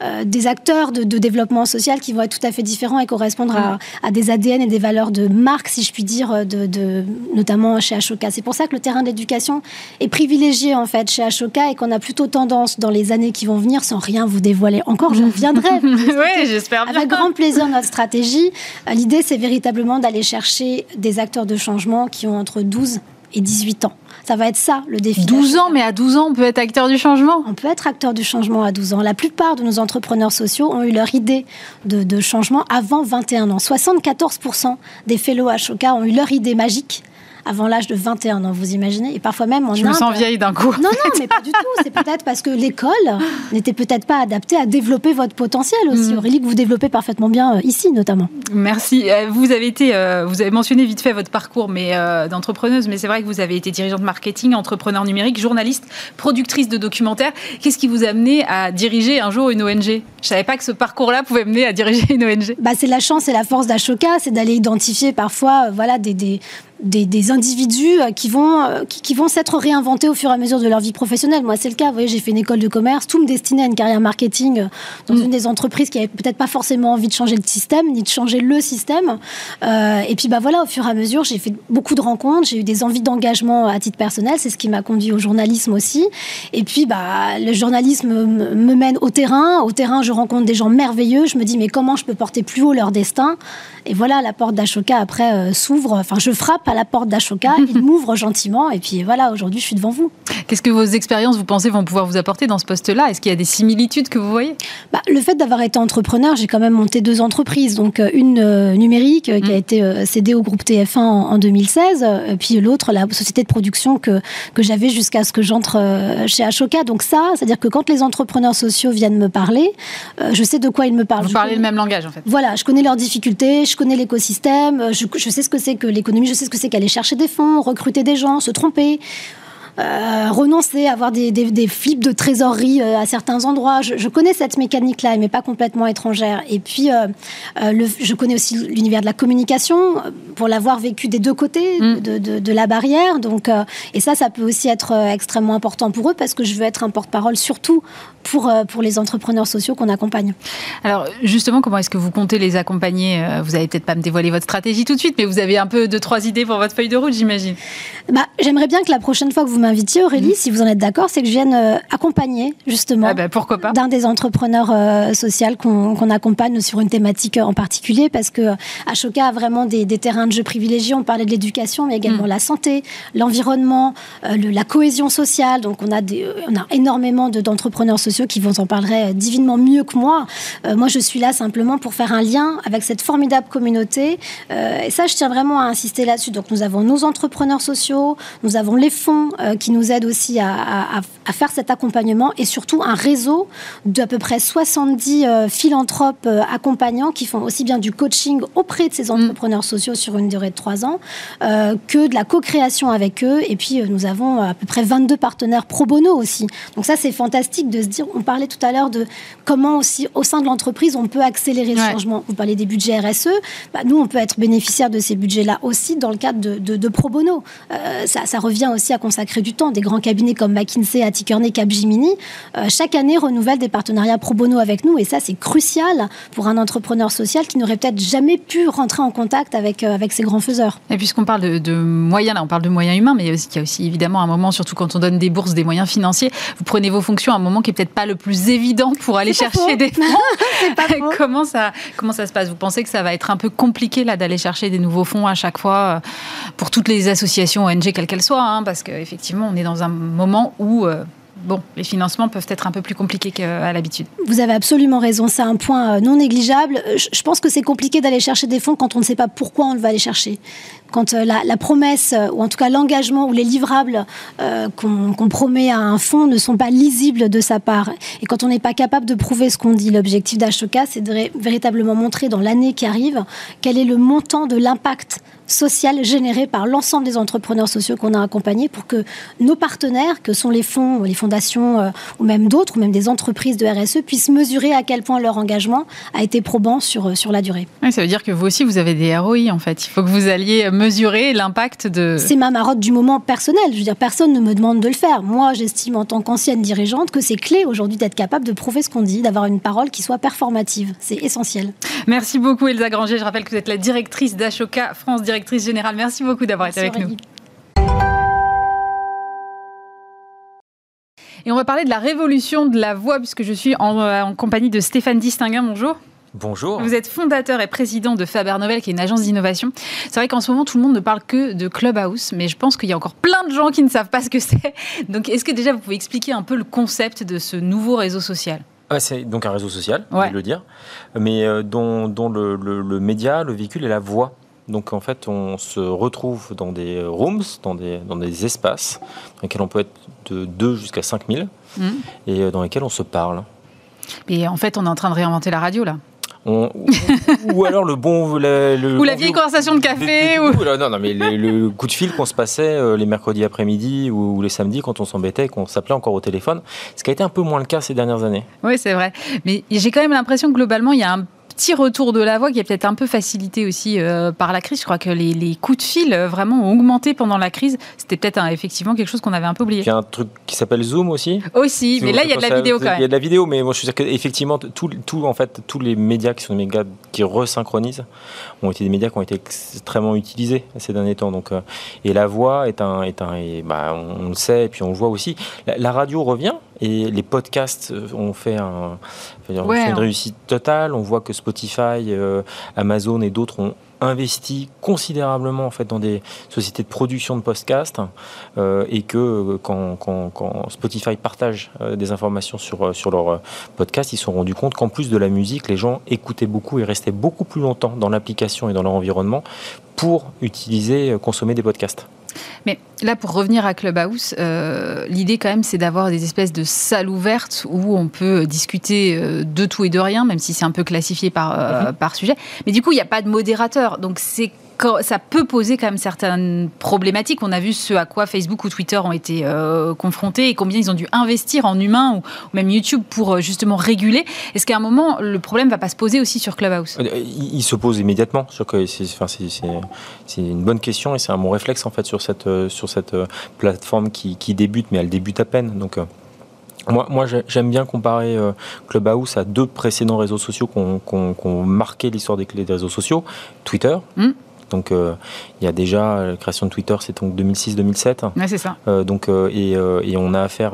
euh, des acteurs de, développement social qui vont être tout à fait différents et correspondre à, à, des ADN et des valeurs de marque, si je puis dire, de, de notamment chez Ashoka. C'est pour ça que le terrain de l'éducation est privilégié en fait chez Ashoka et qu'on a plutôt tendance dans les années qui vont venir, sans rien vous dévoiler encore, je *laughs* viendrai. oui, j'espère bien. Avec grand plaisir notre stratégie. L'idée, c'est véritablement d'aller chercher des acteurs de changement qui ont entre 12 et 18 ans. Ça va être ça le défi. 12 ans, mais à 12 ans, on peut être acteur du changement On peut être acteur du changement à 12 ans. La plupart de nos entrepreneurs sociaux ont eu leur idée de, de changement avant 21 ans. 74% des fellows Ashoka ont eu leur idée magique avant l'âge de 21 ans, vous imaginez Et parfois même en Je me sens vieille d'un coup. Non, non, mais pas du tout. C'est peut-être parce que l'école *laughs* n'était peut-être pas adaptée à développer votre potentiel aussi, mm. Aurélie, que vous développez parfaitement bien euh, ici notamment. Merci. Euh, vous avez été, euh, vous avez mentionné vite fait votre parcours mais d'entrepreneuse, mais c'est vrai que vous avez été dirigeante marketing, entrepreneur numérique, journaliste, productrice de documentaires. Qu'est-ce qui vous a amené à diriger un jour une ONG Je savais pas que ce parcours-là pouvait mener à diriger une ONG. Bah, c'est la chance et la force d'Ashoka, c'est d'aller identifier parfois, voilà, des, des des, individus qui vont, qui, vont s'être réinventés au fur et à mesure de leur vie professionnelle. Moi, c'est le cas. Vous voyez, j'ai fait une école de commerce, tout me destinait à une carrière marketing dans mm. une des entreprises qui avait peut-être pas forcément envie de changer le système, ni de changer le système. et puis, bah voilà, au fur et à mesure, j'ai fait beaucoup de rencontres, j'ai eu des envies d'engagement à titre personnel. C'est ce qui m'a conduit au journalisme aussi. Et puis, bah, le journalisme me mène au terrain. Au terrain, je rencontre des gens merveilleux. Je me dis, mais comment je peux porter plus haut leur destin? Et voilà, la porte d'Ashoka après euh, s'ouvre. Enfin, je frappe à la porte d'Ashoka. *laughs* il m'ouvre gentiment. Et puis voilà, aujourd'hui, je suis devant vous. Qu'est-ce que vos expériences, vous pensez, vont pouvoir vous apporter dans ce poste-là? Est-ce qu'il y a des similitudes que vous voyez? Bah, Le fait d'avoir été entrepreneur, j'ai quand même monté deux entreprises. Donc, euh, une euh, numérique qui a mm. été cédée au groupe TF1 en, en 2016. puis l'autre, la société de production que, que j'avais jusqu'à ce que j'entre chez Ashoka. Donc ça, c'est-à-dire que quand les entrepreneurs sociaux viennent me parler, euh, je sais de quoi ils me parlent. Vous parlez le même langage en fait. Voilà, je connais leurs difficultés, je connais l'écosystème, euh, je, je, sais ce que c'est que l'économie, je sais ce que c'est qu'aller chercher des fonds, recruter des gens, se tromper. Euh, renoncer à avoir des, des, flips de trésorerie euh, à certains endroits. Je, connais cette mécanique-là, elle m'est pas complètement étrangère. Et puis, euh, le, je connais aussi l'univers de la communication pour l'avoir vécu des deux côtés mm. de, de, de, la barrière. Donc, et ça, ça peut aussi être extrêmement important pour eux parce que je veux être un porte-parole surtout pour, pour les entrepreneurs sociaux qu'on accompagne. Alors, justement, comment est-ce que vous comptez les accompagner? Vous n'allez peut-être pas me dévoiler votre stratégie tout de suite, mais vous avez un peu deux, trois idées pour votre feuille de route, j'imagine. Bah, J'aimerais bien que la prochaine fois que vous m'invitiez, Aurélie, mm. si vous en êtes d'accord, c'est que je vienne euh, accompagner justement ah pourquoi pas d'un des entrepreneurs euh, sociaux qu'on accompagne sur une thématique en particulier, parce que Ashoka a vraiment des, terrains de jeu privilégiés. On parlait de l'éducation, mais également mm. la santé, l'environnement, euh, la cohésion sociale. Donc on a, des, on a énormément d'entrepreneurs sociaux qui vous en parleraient divinement mieux que moi. moi, je suis là simplement pour faire un lien avec cette formidable communauté. et ça, je tiens vraiment à insister là-dessus. Donc nous avons nos entrepreneurs sociaux, nous avons les fonds qui nous aide aussi à, faire cet accompagnement et surtout un réseau d'à peu près 70 euh, philanthropes euh, accompagnants qui font aussi bien du coaching auprès de ces mm. entrepreneurs sociaux sur une durée de trois ans euh, que de la co-création avec eux. Et puis nous avons à peu près 22 partenaires pro bono aussi. Donc ça c'est fantastique de se dire, on parlait tout à l'heure de comment aussi au sein de l'entreprise on peut accélérer le changement. Vous parlez des budgets RSE, bah, nous on peut être bénéficiaire de ces budgets-là aussi dans le cadre de, pro bono. ça, ça revient aussi à consacrer du temps. Des grands cabinets comme McKinsey, Atticurney, Capgemini, euh, chaque année renouvellent des partenariats pro bono avec nous. Et ça, c'est crucial pour un entrepreneur social qui n'aurait peut-être jamais pu rentrer en contact avec, euh, avec ces grands faiseurs. Et puisqu'on parle de, moyens, là, on parle de moyens humains, mais il y, a aussi, il y a aussi évidemment un moment, surtout quand on donne des bourses, des moyens financiers, vous prenez vos fonctions à un moment qui est peut-être pas le plus évident pour aller chercher des fonds. *laughs* *laughs* comment, ça, comment ça se passe? Vous pensez que ça va être un peu compliqué là d'aller chercher des nouveaux fonds à chaque fois euh, pour toutes les associations ONG, quelles qu'elles soient, hein, parce qu'effectivement, on est dans un moment où euh, bon, les financements peuvent être un peu plus compliqués qu'à l'habitude. Vous avez absolument raison, c'est un point euh, non négligeable. Je pense que c'est compliqué d'aller chercher des fonds quand on ne sait pas pourquoi on va aller chercher. Quand euh, la, promesse, ou en tout cas l'engagement ou les livrables qu'on promet à un fonds ne sont pas lisibles de sa part. Et quand on n'est pas capable de prouver ce qu'on dit, l'objectif d'Ashoka, c'est de véritablement montrer dans l'année qui arrive quel est le montant de l'impact social généré par l'ensemble des entrepreneurs sociaux qu'on a accompagnés pour que nos partenaires, que sont les fonds, les fondations euh, ou même d'autres, ou même des entreprises de RSE, puissent mesurer à quel point leur engagement a été probant sur, euh, sur la durée. ça veut dire que vous aussi, vous avez des ROI en fait. Il faut que vous alliez mesurer l'impact de... C'est ma marotte du moment personnel. Je veux dire, personne ne me demande de le faire. Moi, j'estime en tant qu'ancienne dirigeante que c'est clé aujourd'hui d'être capable de prouver ce qu'on dit, d'avoir une parole qui soit performative. C'est essentiel. Merci beaucoup Elsa Granger. Je rappelle que vous êtes la directrice d'Ashoka France Direct directrice générale. Merci beaucoup d'avoir été avec nous. Et on va parler de la révolution de la voix, puisque je suis en, euh, compagnie de Stéphane Distinguin. Bonjour. Bonjour. Vous êtes fondateur et président de Faber Novel, qui est une agence d'innovation. C'est vrai qu'en ce moment, tout le monde ne parle que de Clubhouse, mais je pense qu'il y a encore plein de gens qui ne savent pas ce que c'est. Donc, est-ce que déjà vous pouvez expliquer un peu le concept de ce nouveau réseau social? C'est donc un réseau social, on ouais. le dire, mais euh, dont, le, le, média, le véhicule est la voix. Donc en fait, on se retrouve dans des rooms, dans des, dans des espaces dans lesquels on peut être de 2 jusqu'à 5000 mmh. et euh, dans lesquels on se parle. Et en fait, on est en train de réinventer la radio là. Ou, alors le bon. ou la vieille conversation de café. ou... non, non, mais le, coup de fil qu'on se passait euh, les mercredis après-midi ou, les samedis quand on s'embêtait, qu'on s'appelait encore au téléphone, ce qui a été un peu moins le cas ces dernières années. Oui, c'est vrai. Mais j'ai quand même l'impression que globalement, il y a un petit retour de la voix qui est peut-être un peu facilité aussi euh, par la crise. Je crois que les, coups de fil euh, vraiment ont augmenté pendant la crise. C'était peut-être effectivement quelque chose qu'on avait un peu oublié. Il y a un truc qui s'appelle Zoom aussi. Aussi, mais là il y a de la vidéo quand même. Il y a de la vidéo, mais moi je suis dire qu'effectivement, tout, tout, en fait, tous les médias qui sont des médias qui resynchronisent ont été des médias qui ont été extrêmement utilisés ces derniers temps. Donc, euh, et la voix est un, est un bah, on, le sait, et puis on le voit aussi. La, radio revient et les podcasts ont fait, un, une hein. réussite totale. On voit que Spotify, euh, Amazon et d'autres ont investi considérablement en fait dans des sociétés de production de podcasts euh, et que euh, quand, quand, quand, Spotify partage euh, des informations sur, sur leur podcast, ils se sont rendus compte qu'en plus de la musique, les gens écoutaient beaucoup et restaient beaucoup plus longtemps dans l'application et dans leur environnement pour utiliser, consommer des podcasts. Mais là, pour revenir à Clubhouse, euh, l'idée quand même, c'est d'avoir des espèces de salles ouvertes où on peut discuter de tout et de rien, même si c'est un peu classifié par, mm-hmm. par sujet. Mais du coup, il n'y a pas de modérateur. Donc c'est ça peut poser quand même certaines problématiques. On a vu ce à quoi Facebook ou Twitter ont été euh, confrontés et combien ils ont dû investir en humains ou, même YouTube pour euh, justement réguler. Est-ce qu'à un moment, le problème va pas se poser aussi sur Clubhouse? Euh, il, se pose immédiatement. C'est une bonne question et c'est un bon réflexe en fait sur cette, sur cette plateforme qui, qui débute, mais elle débute à peine. Donc, moi, moi j'aime bien comparer Clubhouse à deux précédents réseaux sociaux qui ont, marqué l'histoire des, des, réseaux sociaux. Twitter, mmh. Donc euh, il y a déjà la création de Twitter, c'est donc 2006-2007. Ouais, c'est ça. Euh, donc euh, et, et, on a affaire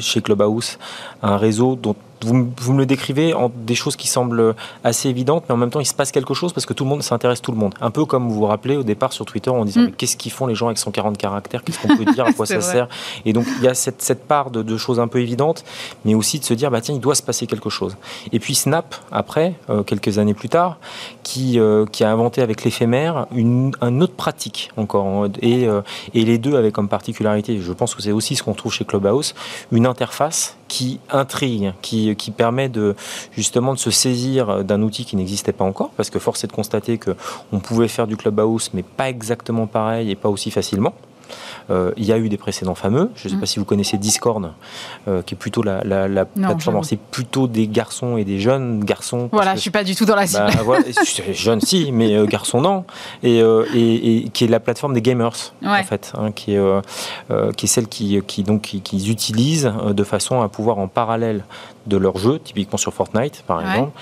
chez Clubhouse à un réseau dont vous, me le décrivez en des choses qui semblent assez évidentes, mais en même temps, il se passe quelque chose parce que tout le monde s'intéresse tout le monde. Un peu comme vous vous rappelez au départ sur Twitter en disant mm. qu'est-ce qu'ils font les gens avec 140 caractères, qu'est-ce qu'on peut dire, à quoi *laughs* ça sert? Et donc, il y a cette, cette part de, choses un peu évidentes, mais aussi de se dire bah, tiens, il doit se passer quelque chose. Et puis Snap, après, euh, quelques années plus tard, qui, euh, qui a inventé avec l'éphémère une, une, autre pratique encore. Et, euh, et les deux avaient comme particularité, je pense que c'est aussi ce qu'on trouve chez Clubhouse, une interface qui intrigue, qui, permet de justement de se saisir d'un outil qui n'existait pas encore, parce que force est de constater que on pouvait faire du clubhouse, mais pas exactement pareil et pas aussi facilement. Euh, il y a eu des précédents fameux. Je ne sais mm. pas si vous connaissez Discord, euh, qui est plutôt la, plateforme. C'est plutôt des garçons et des jeunes garçons. Voilà, je ne suis pas du tout dans la cible. Bah, jeune si, mais euh, garçons non. Et, et, qui est la plateforme des gamers, en fait, hein, qui, est, qui est celle qui, qui donc, qui, utilisent de façon à pouvoir en parallèle de leur jeu, typiquement sur Fortnite par exemple,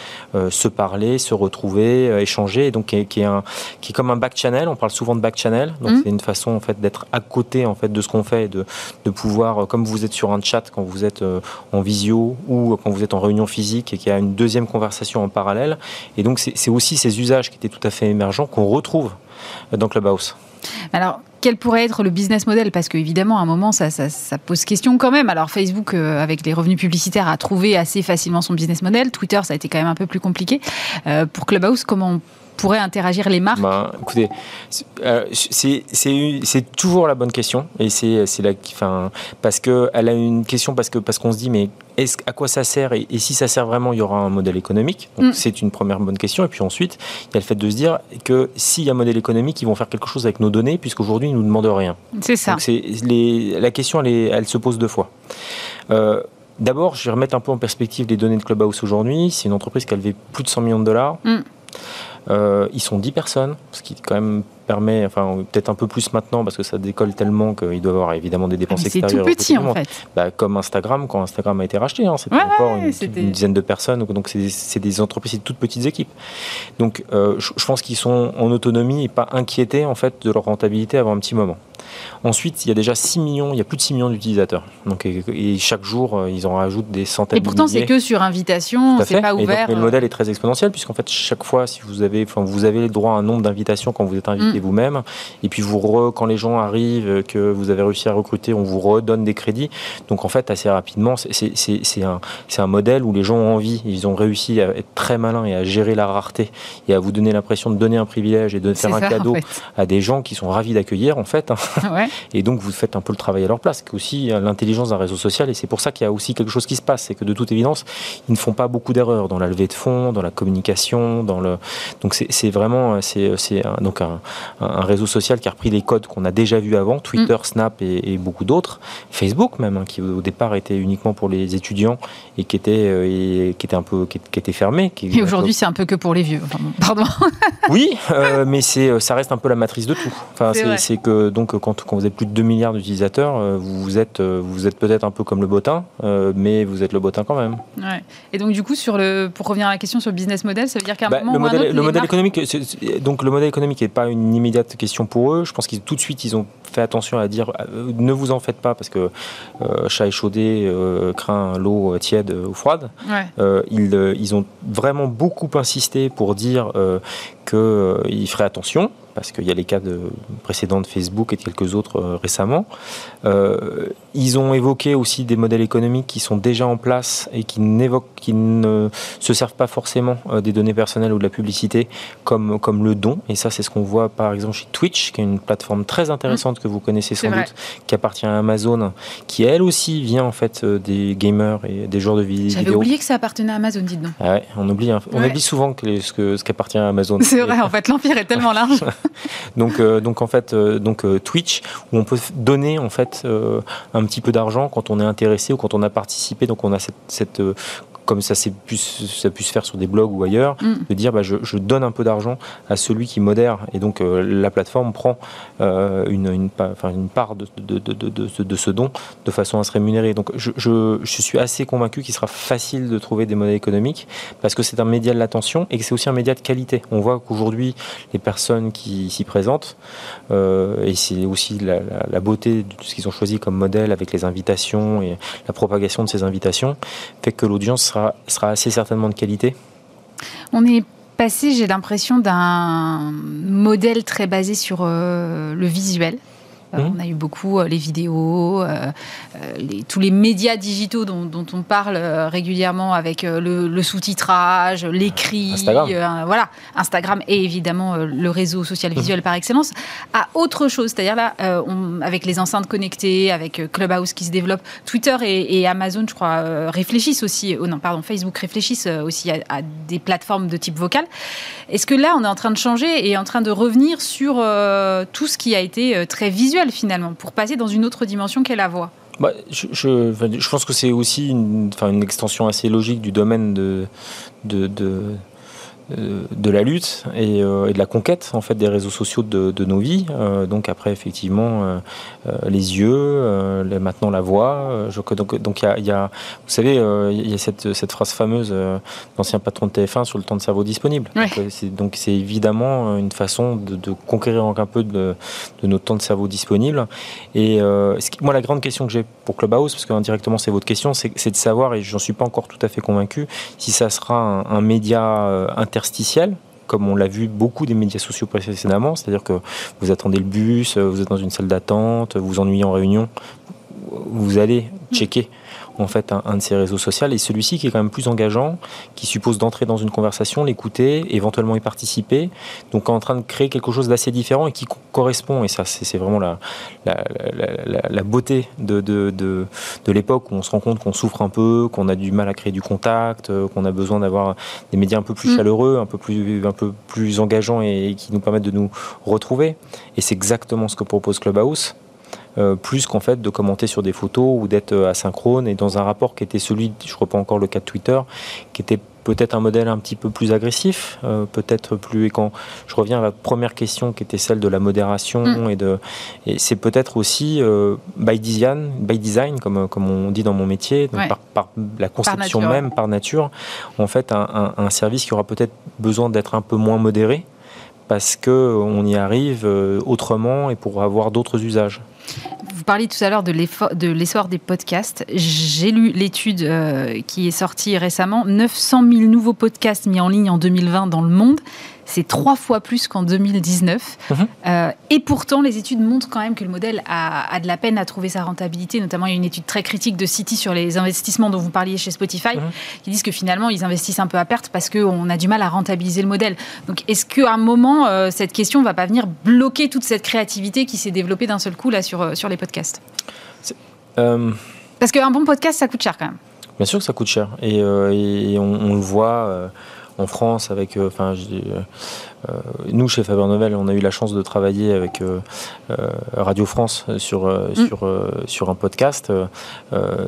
se parler, se retrouver, échanger, donc qui est, qui est, un, qui est comme un back channel. On parle souvent de back channel, donc mm. c'est une façon en fait d'être à côté en fait de ce qu'on fait, de, de pouvoir, euh, comme vous êtes sur un chat quand vous êtes euh, en visio ou quand vous êtes en réunion physique et qu'il y a une deuxième conversation en parallèle. Et donc c'est aussi ces usages qui étaient tout à fait émergents qu'on retrouve dans Clubhouse. Alors, quel pourrait être le business model? Parce qu'évidemment, à un moment, ça, pose question quand même. Alors, Facebook, euh, avec les revenus publicitaires, a trouvé assez facilement son business model. Twitter, ça a été quand même un peu plus compliqué. pour Clubhouse, comment pourraient interagir les marques ben, Écoutez, c'est toujours la bonne question. Et c'est la, enfin, parce qu'elle a une question, parce qu'on parce qu'on se dit, mais est à quoi ça sert et, si ça sert vraiment, il y aura un modèle économique. Mm. c'est une première bonne question. Et puis ensuite, il y a le fait de se dire que s'il y a un modèle économique, ils vont faire quelque chose avec nos données, puisqu'aujourd'hui, ils ne nous demandent rien. C'est ça. Donc les, la question, elle, elle, se pose deux fois. Euh, D'abord, je vais remettre un peu en perspective les données de Clubhouse aujourd'hui. C'est une entreprise qui a levé plus de 100 millions de dollars. Mm. Euh, ils sont 10 personnes, ce qui quand même permet, enfin peut-être un peu plus maintenant parce que ça décolle tellement qu'il doit y avoir évidemment des dépenses ah, extérieures. C'est tout petit en fait. Bah, comme Instagram, quand Instagram a été racheté, hein, c'était encore une, dizaine de personnes, donc c'est des entreprises, c'est de toutes petites équipes. Donc euh, je, je, pense qu'ils sont en autonomie et pas inquiétés en fait de leur rentabilité avant un petit moment. Ensuite, il y a déjà 6 millions, il y a plus de 6 millions d'utilisateurs. Donc, et, chaque jour, euh, ils en rajoutent des centaines. Et pourtant, c'est que sur invitation, c'est pas ouvert. le modèle est très exponentiel, puisqu'en fait, chaque fois, si vous avez, enfin, vous avez le droit à un nombre d'invitations quand vous êtes invité mm. vous-même, et puis vous quand les gens arrivent, que vous avez réussi à recruter, on vous redonne des crédits. Donc, en fait, assez rapidement, c'est un, un modèle où les gens ont envie, ils ont réussi à être très malins et à gérer la rareté et à vous donner l'impression de donner un privilège et de faire un cadeau à des gens qui sont ravis d'accueillir, en fait. *laughs* Et donc, vous faites un peu le travail à leur place, qui aussi l'intelligence d'un réseau social. Et c'est pour ça qu'il y a aussi quelque chose qui se passe. C'est que de toute évidence, ils ne font pas beaucoup d'erreurs dans la levée de fonds, dans la communication. Dans le... Donc, c'est vraiment c'est, donc un, réseau social qui a repris les codes qu'on a déjà vus avant Twitter, mm. Snap et, beaucoup d'autres. Facebook, même, hein, qui au départ était uniquement pour les étudiants et qui était, euh, qui était un peu qui, était fermé. Qui, et aujourd'hui, c'est un peu que pour les vieux. pardon. oui, euh, mais c'est ça reste un peu la matrice de tout. Enfin, c'est que donc quand, quand, vous avez plus de 2 milliards d'utilisateurs, euh, vous êtes vous êtes peut-être un peu comme le botin, mais vous êtes le botin quand même. Ouais. Et donc du coup, sur le pour revenir à la question sur le business model, ça veut dire qu'à un bah, moment le modèle, autre, le modèle économique, donc le modèle économique n'est pas une immédiate question pour eux. Je pense qu'ils tout de suite ils ont fait attention à dire ne vous en faites pas parce que chat échaudé craint l'eau tiède ou froide. ils, ils ont vraiment beaucoup insisté pour dire qu'ils feraient attention parce qu'il y a les cas de, précédents de Facebook et quelques autres euh, récemment. Euh, ils ont évoqué aussi des modèles économiques qui sont déjà en place et qui, qui ne se servent pas forcément euh, des données personnelles ou de la publicité comme, comme le don. Et ça, c'est ce qu'on voit par exemple chez Twitch, qui est une plateforme très intéressante que vous connaissez sans doute, qui appartient à Amazon, qui elle aussi vient en fait des gamers et des joueurs de vidéo. J'avais oublié que ça appartenait à Amazon, dites donc. Ah ouais, on oublie, on oublie souvent que, ce, ce qui appartient à Amazon. C'est vrai, en fait, l'empire est tellement large. *laughs* donc, euh, donc en fait, euh, donc euh, Twitch où on peut donner en fait un petit peu d'argent quand on est intéressé ou quand on a participé. Donc on a cette, cette comme ça, pu, ça pu se faire sur des blogs ou ailleurs, mm. de dire bah, je, donne un peu d'argent à celui qui modère. Et donc euh, la plateforme prend euh, une, une, une, part de, de, de, de, ce don de façon à se rémunérer. Donc je, je, je suis assez convaincu qu'il sera facile de trouver des modèles économiques parce que c'est un média de l'attention et que c'est aussi un média de qualité. On voit qu'aujourd'hui, les personnes qui s'y présentent, euh, et c'est aussi la, la, la, beauté de ce qu'ils ont choisi comme modèle avec les invitations et la propagation de ces invitations, fait que l'audience sera, assez certainement de qualité. On est passé, j'ai l'impression, d'un modèle très basé sur euh, le visuel mmh. On a eu beaucoup euh, les vidéos, euh, tous les médias digitaux dont, on parle régulièrement avec le, sous-titrage, l'écrit, Instagram. voilà, Instagram et évidemment le réseau social visuel mmh. par excellence, à autre chose. C'est-à-dire là, avec les enceintes connectées, avec Clubhouse qui se développe, Twitter et, Amazon, je crois, réfléchissent aussi, oh non, pardon, Facebook réfléchissent aussi à, à, des plateformes de type vocal. Est-ce que là, on est en train de changer et en train de revenir sur tout ce qui a été très visuel? Finalement, pour passer dans une autre dimension qu'est la voix. Bah, je, je, pense que c'est aussi une, une extension assez logique du domaine de, de, de la lutte euh, et, de la conquête en fait des réseaux sociaux de, nos vies. Euh, donc après effectivement euh, les yeux, maintenant la voix. Je, donc donc il y, a, vous savez il y a cette, cette phrase fameuse d'ancien patron de TF1 sur le temps de cerveau disponible. Donc c'est évidemment une façon de, conquérir un peu de, notre temps de cerveau disponible. Et moi la grande question que j'ai pour Clubhouse, parce qu'indirectement c'est votre question, c'est de savoir et j'en suis pas encore tout à fait convaincu si ça sera un, un média comme on l'a vu beaucoup des médias sociaux précédemment, c'est-à-dire que vous attendez le bus, vous êtes dans une salle d'attente, vous vous ennuyez en réunion, vous allez checker en fait un, de ces réseaux sociaux et celui-ci qui est quand même plus engageant, qui suppose d'entrer dans une conversation, l'écouter, éventuellement y participer, donc en train de créer quelque chose d'assez différent et qui correspond, et ça c'est vraiment la, la, beauté de, de, de, de l'époque où on se rend compte qu'on souffre un peu, qu'on a du mal à créer du contact, euh, qu'on a besoin d'avoir des médias un peu plus mm. chaleureux, un peu plus, un peu plus engageants et qui nous permettent de nous retrouver. Et c'est exactement ce que propose Clubhouse. Euh, plus qu'en fait de commenter sur des photos ou d'être euh, asynchrone et dans un rapport qui était celui, je reprends encore le cas de Twitter, qui était peut-être un modèle un petit peu plus agressif, euh, peut-être plus. Et quand je reviens à la première question qui était celle de la modération mm. et de, et c'est peut-être aussi by design, by design comme comme on dit dans mon métier, par, la conception même, par nature, en fait un, un service qui aura peut-être besoin d'être un peu moins modéré parce que on y arrive autrement et pour avoir d'autres usages. Vous parliez tout à l'heure de l'essor des podcasts. J'ai lu l'étude euh, qui est sortie récemment. 900 000 nouveaux podcasts mis en ligne en 2020 dans le monde. C'est trois fois plus qu'en 2019. Mhm. Euh, et pourtant, les études montrent quand même que le modèle a, de la peine à trouver sa rentabilité. Notamment, il y a une étude très critique de City sur les investissements dont vous parliez chez Spotify, mhm. qui disent que finalement, ils investissent un peu à perte parce qu'on a du mal à rentabiliser le modèle. Donc, est-ce qu'à un moment, euh, cette question ne va pas venir bloquer toute cette créativité qui s'est développée d'un seul coup là sur, euh, sur les podcasts? Parce qu'un bon podcast, ça coûte cher quand même. Bien sûr que ça coûte cher. Et, on, le voit en France avec, euh, enfin, euh, nous chez Faber Novel, on a eu la chance de travailler avec euh, Radio France sur mm. sur sur un podcast.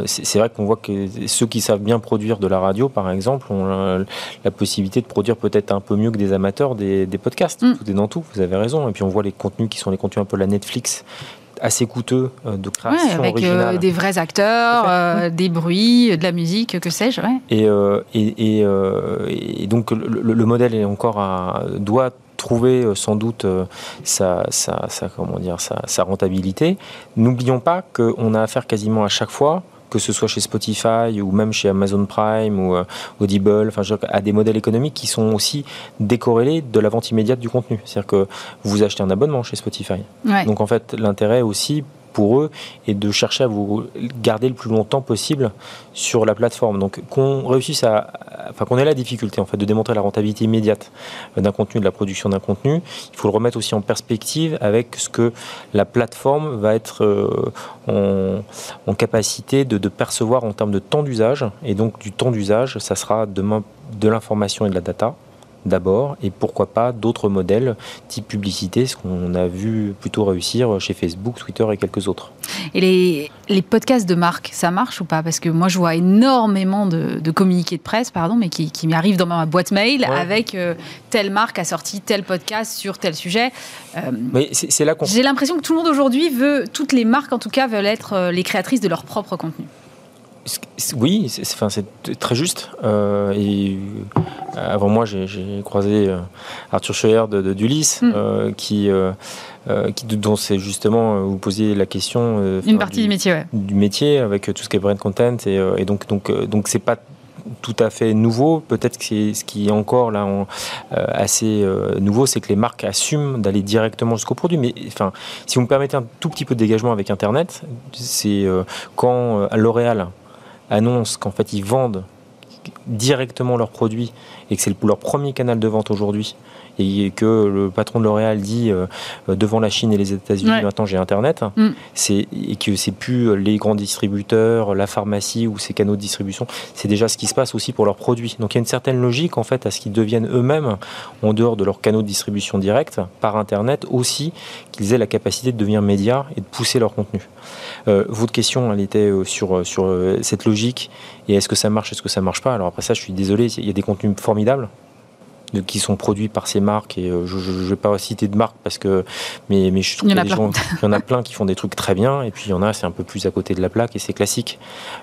c'est vrai qu'on voit que ceux qui savent bien produire de la radio, par exemple, ont la, possibilité de produire peut-être un peu mieux que des amateurs des, podcasts. Mm. Tout est dans tout. Vous avez raison. Et puis on voit les contenus qui sont les contenus un peu la Netflix assez coûteux euh, de création ouais, avec euh, des vrais acteurs, euh, des bruits, de la musique, que sais-je. Et, et, et, donc le, modèle est encore à, doit trouver sans doute sa, sa, sa, comment dire, sa, sa rentabilité. N'oublions pas qu'on a affaire quasiment à chaque fois que ce soit chez Spotify ou même chez Amazon Prime ou euh, Audible, enfin, à des modèles économiques qui sont aussi décorrélés de la vente immédiate du contenu. C'est-à-dire que vous achetez un abonnement chez Spotify. Donc en fait, l'intérêt aussi pour eux et de chercher à vous garder le plus longtemps possible sur la plateforme. Donc qu'on réussisse à, enfin qu'on ait la difficulté en fait de démontrer la rentabilité immédiate d'un contenu, de la production d'un contenu, il faut le remettre aussi en perspective avec ce que la plateforme va être euh, en, capacité de, percevoir en termes de temps d'usage. Et donc du temps d'usage, ça sera demain de l'information et de la data d'abord, et pourquoi pas d'autres modèles type publicité, ce qu'on a vu plutôt réussir chez Facebook, Twitter et quelques autres. Et les, les podcasts de marque, ça marche ou pas? Parce que moi, je vois énormément de, de communiqués de presse, pardon, mais qui, qui m'arrivent dans ma boîte mail avec euh, telle marque a sorti tel podcast sur tel sujet. Euh, mais c'est là qu'on... J'ai l'impression que tout le monde aujourd'hui veut, toutes les marques en tout cas, veulent être euh, les créatrices de leur propre contenu. Oui, c'est très juste. Euh, et euh, avant moi, j'ai croisé euh, Arthur Scheuer de, d'Ulysse, mm. qui, qui, dont c'est justement, vous posiez la question. Une partie du, métier, ouais. Du métier, avec tout ce qui est brand content. Et, et donc, donc, donc c'est pas tout à fait nouveau. Peut-être que ce qui est encore là assez nouveau, c'est que les marques assument d'aller directement jusqu'au produit. Mais enfin, si vous me permettez un tout petit peu de dégagement avec Internet, c'est quand L'Oréal annoncent qu'en fait ils vendent directement leurs produits et que c'est leur premier canal de vente aujourd'hui et que le patron de L'Oréal dit euh, devant la Chine et les États-Unis maintenant j'ai internet. Mm. c'est et que c'est plus les grands distributeurs la pharmacie ou ces canaux de distribution. C'est déjà ce qui se passe aussi pour leurs produits. Donc il y a une certaine logique en fait à ce qu'ils deviennent eux-mêmes en dehors de leurs canaux de distribution direct par internet aussi qu'ils aient la capacité de devenir médias et de pousser leur contenu. Euh, votre question, elle était euh, sur, euh, sur cette logique et est-ce que ça marche, est-ce que ça marche pas? Alors après ça, je suis désolé, il y a des contenus formidables qui sont produits par ces marques et euh, je ne vais pas citer de marques parce que mais, mais je trouve qu'il y, y en a plein qui font des trucs très bien et puis il y en a c'est un peu plus à côté de la plaque et c'est classique.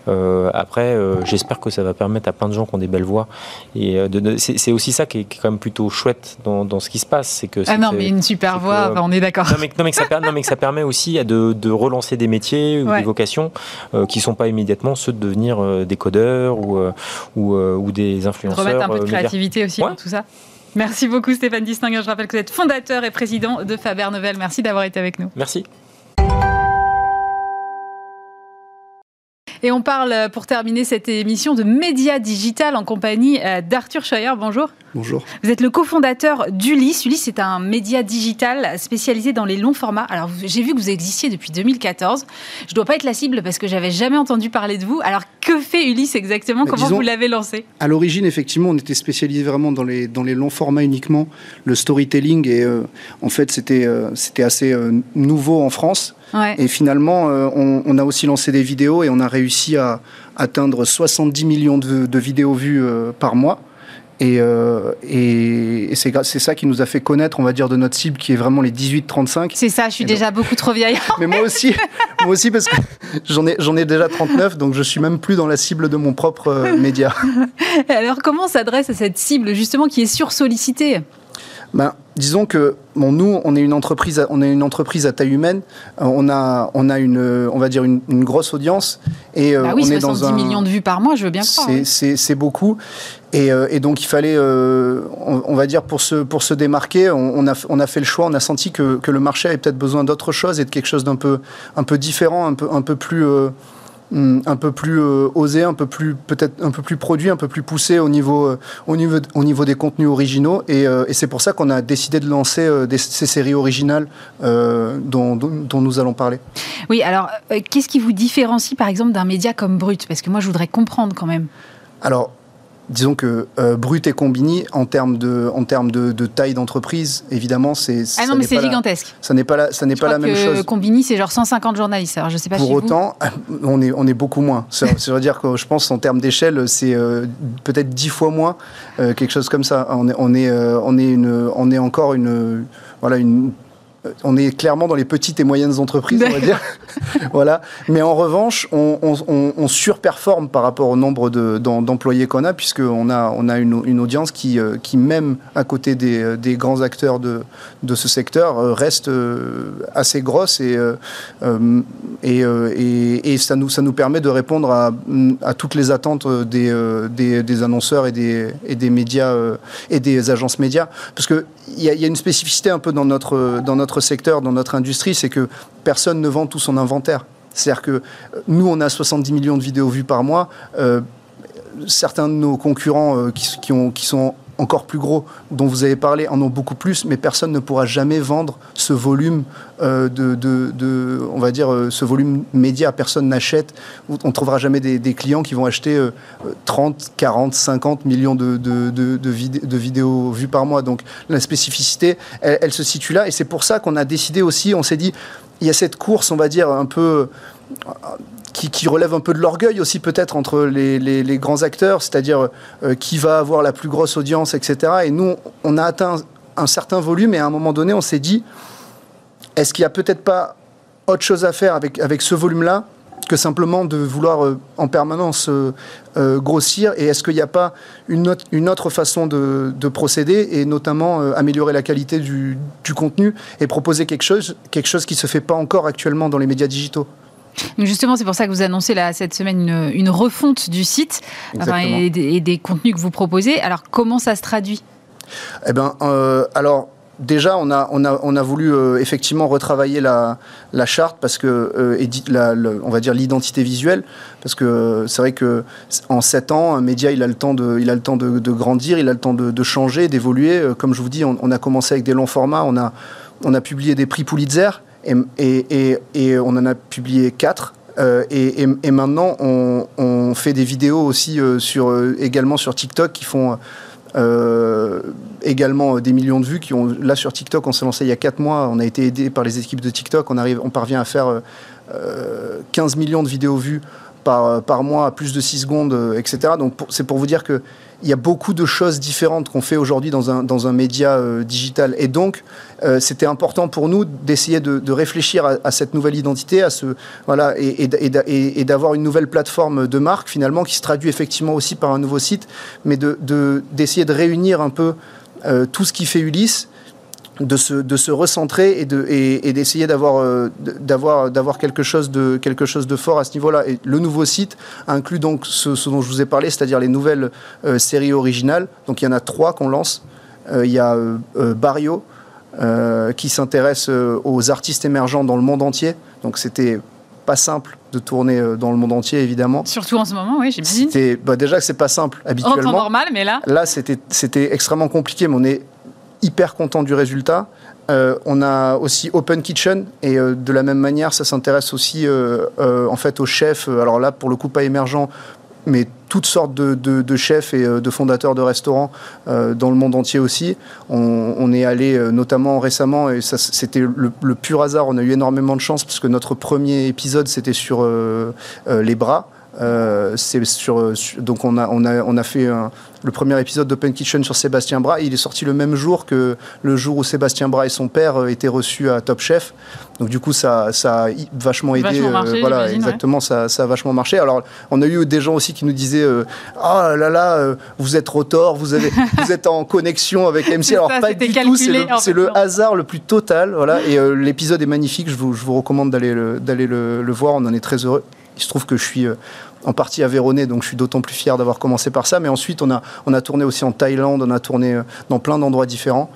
Euh, après euh, j'espère que ça va permettre à plein de gens qui ont des belles voix et c'est aussi ça qui est, quand même plutôt chouette dans, dans ce qui se passe c'est que ah non mais une super voix on est d'accord. Non mais, non mais, que ça, non mais que ça permet aussi de, de relancer des métiers ou des vocations qui sont pas immédiatement ceux de devenir des codeurs ou, ou, ou des influenceurs remettre un peu de créativité aussi dans tout ça Merci beaucoup Stéphane Distinguin. Je rappelle que vous êtes fondateur et président de Faber Novel. Merci d'avoir été avec nous. Merci. Et on parle, euh, pour terminer cette émission, de médias digital en compagnie euh, d'Arthur Scheuer. Bonjour. Bonjour. Vous êtes le cofondateur d'Ulysse. Ulysse, c'est un média digital spécialisé dans les longs formats. Alors, j'ai vu que vous existiez depuis 2014. Je ne dois pas être la cible parce que j'avais jamais entendu parler de vous. Alors, que fait Ulysse exactement bah, Comment vous l'avez lancé? À l'origine, effectivement, on était spécialisé vraiment dans les, dans les longs formats uniquement, le storytelling. Et euh, en fait, c'était c'était assez nouveau en France. Et finalement, euh, on, a aussi lancé des vidéos et on a réussi à atteindre 70 millions de, vidéos vues euh, par mois. Et, euh, et, c'est ça qui nous a fait connaître, on va dire, de notre cible qui est vraiment les 18-35. C'est ça, je suis déjà beaucoup trop vieille. *laughs* Mais moi aussi, *laughs* moi aussi parce que j'en ai, ai déjà 39, donc je suis même plus dans la cible de mon propre média. *laughs* Alors comment on s'adresse à cette cible justement qui est sursollicitée? Ben, disons que bon, nous, on est une entreprise, à, on est une entreprise à taille humaine. Euh, on a, on a une, on va dire une, grosse audience et euh, bah oui, on est dans un, millions de vues par mois, je veux bien croire. C'est beaucoup. Et, euh, et, donc il fallait, on, va dire pour se, pour se démarquer, on, a, on a fait le choix, on a senti que, que le marché avait peut-être besoin d'autre chose et de quelque chose d'un peu, un peu différent, un peu, un peu plus Hmm, un peu plus euh, osé, un peu plus peut-être un peu plus produit, un peu plus poussé au niveau euh, au niveau au niveau des contenus originaux et, euh, et c'est pour ça qu'on a décidé de lancer des, ces séries originales dont, dont, nous allons parler. Oui, alors qu'est-ce qui vous différencie par exemple d'un média comme Brut? Parce que moi je voudrais comprendre quand même. Alors disons que euh, Brut et Combini, en termes de, en termes de, taille d'entreprise, évidemment, c'est. Ah non, mais c'est gigantesque. ça n'est pas la, ça n'est pas la même chose. Combini, c'est genre 150 journalistes. Alors, je sais pas Pour autant, *laughs* on est, on est beaucoup moins. Ça, veut dire que je pense, en termes d'échelle, c'est euh, peut-être 10 fois moins, euh, quelque chose comme ça. On est, on est, on est, une, on est encore une, voilà, une on est clairement dans les petites et moyennes entreprises, on va dire. *laughs* voilà. Mais en revanche, on, surperforme par rapport au nombre d'employés qu'on a, puisqu'on a, on a une, audience qui, euh, qui, même à côté des, grands acteurs de, de ce secteur, euh, reste assez grosse et, et, ça, nous, ça nous permet de répondre à, à toutes les attentes des, des, annonceurs et des, et des médias et des agences médias. Parce qu'il y, y a une spécificité un peu dans notre, dans notre secteur, dans notre industrie, c'est que personne ne vend tout son inventaire. C'est-à-dire que euh, nous, on a 70 millions de vidéos vues par mois. Euh, certains de nos concurrents euh, qui, ont, qui sont encore plus gros dont vous avez parlé en ont beaucoup plus, mais personne ne pourra jamais vendre ce volume euh, de, on va dire, euh, ce volume média. Personne n'achète. On ne trouvera jamais des, clients qui vont acheter 30, 40, 50 millions de, de, vidéos vues par mois. Donc la spécificité, elle, elle se situe là, et c'est pour ça qu'on a décidé aussi, on s'est dit, il y a cette course, on va dire, un peu qui, relève un peu de l'orgueil aussi peut-être entre les, grands acteurs, c'est-à-dire euh, qui va avoir la plus grosse audience, etc. Et nous, on a atteint un certain volume et à un moment donné, on s'est dit, est-ce qu'il n'y a peut-être pas autre chose à faire avec, avec ce volume-là que simplement de vouloir euh, en permanence euh, grossir? Et est-ce qu'il n'y a pas une autre, une autre façon de, procéder et notamment améliorer la qualité du, contenu et proposer quelque chose, quelque chose qui ne se fait pas encore actuellement dans les médias digitaux? Justement, c'est pour ça que vous annoncez là, cette semaine une, refonte du site et, des, contenus que vous proposez. Alors, comment ça se traduit? Eh bien, euh, alors déjà, on a, on a, on a voulu euh, effectivement retravailler la, la, charte parce que, euh, on va dire l'identité visuelle, parce que c'est vrai que en 7 ans, un média, il a le temps de, il a le temps de, grandir, il a le temps de, changer, d'évoluer. Comme je vous dis, on, a commencé avec des longs formats, on a, on a publié des prix Pulitzer. Et, on en a publié quatre. Euh, et, maintenant, on, fait des vidéos aussi euh, sur, euh, également sur TikTok qui font également des millions de vues. Qui ont, là, sur TikTok, on s'est lancé il y a quatre mois. On a été aidé par les équipes de TikTok. On, arrive, on parvient à faire 15 millions de vidéos vues par, par mois à plus de 6 secondes, etc. Donc, c'est pour vous dire que il y a beaucoup de choses différentes qu'on fait aujourd'hui dans un, dans un média euh, digital. Et donc, euh, c'était important pour nous d'essayer de, réfléchir à, cette nouvelle identité, à ce, voilà, et, et, d'avoir une nouvelle plateforme de marque, finalement, qui se traduit effectivement aussi par un nouveau site, mais d'essayer de, de, réunir un peu euh, tout ce qui fait Ulysse de se, de se recentrer et, de, et, d'essayer d'avoir, euh, d'avoir, d'avoir quelque, chose de, quelque chose de fort à ce niveau-là. Et le nouveau site inclut donc ce, dont je vous ai parlé, c'est-à-dire les nouvelles euh, séries originales. Donc il y en a trois qu'on lance. Euh, il y a Barrio, qui s'intéresse aux artistes émergents dans le monde entier. Donc c'était pas simple de tourner dans le monde entier, évidemment. Surtout en ce moment, oui, j'imagine. C'était, bah déjà que c'est pas simple habituellement. En temps normal, mais là. Là, c'était, c'était extrêmement compliqué, mais on est hyper content du résultat. Euh, on a aussi Open Kitchen et euh, de la même manière, ça s'intéresse aussi euh, en fait aux chefs. Alors là, pour le coup, pas émergent, mais toutes sortes de, chefs et de fondateurs de restaurants dans le monde entier aussi. On, est allé notamment récemment, et c'était le, pur hasard, on a eu énormément de chance parce que notre premier épisode c'était sur les bras. Sur, donc on a, on a, on a fait le premier épisode d'Open Kitchen sur Sébastien Bras. Il est sorti le même jour que le jour où Sébastien Bras et son père étaient reçus à Top Chef. Donc du coup, ça, ça a vachement aidé. voilà, exactement, ça, ça, a vachement marché. Alors, on a eu des gens aussi qui nous disaient Oh là là, vous êtes rotor, vous, avez, *laughs* vous êtes en connexion avec MC. Alors, pas du tout, c'est le, hasard le plus total. Voilà, et l'épisode est magnifique. Je vous, je vous recommande d'aller le, d'aller le, le voir. On en est très heureux. Il se trouve que je suis euh, en partie avéronnais, donc je suis d'autant plus fier d'avoir commencé par ça. Mais ensuite, on a, on a tourné aussi en Thaïlande, on a tourné euh, dans plein d'endroits différents.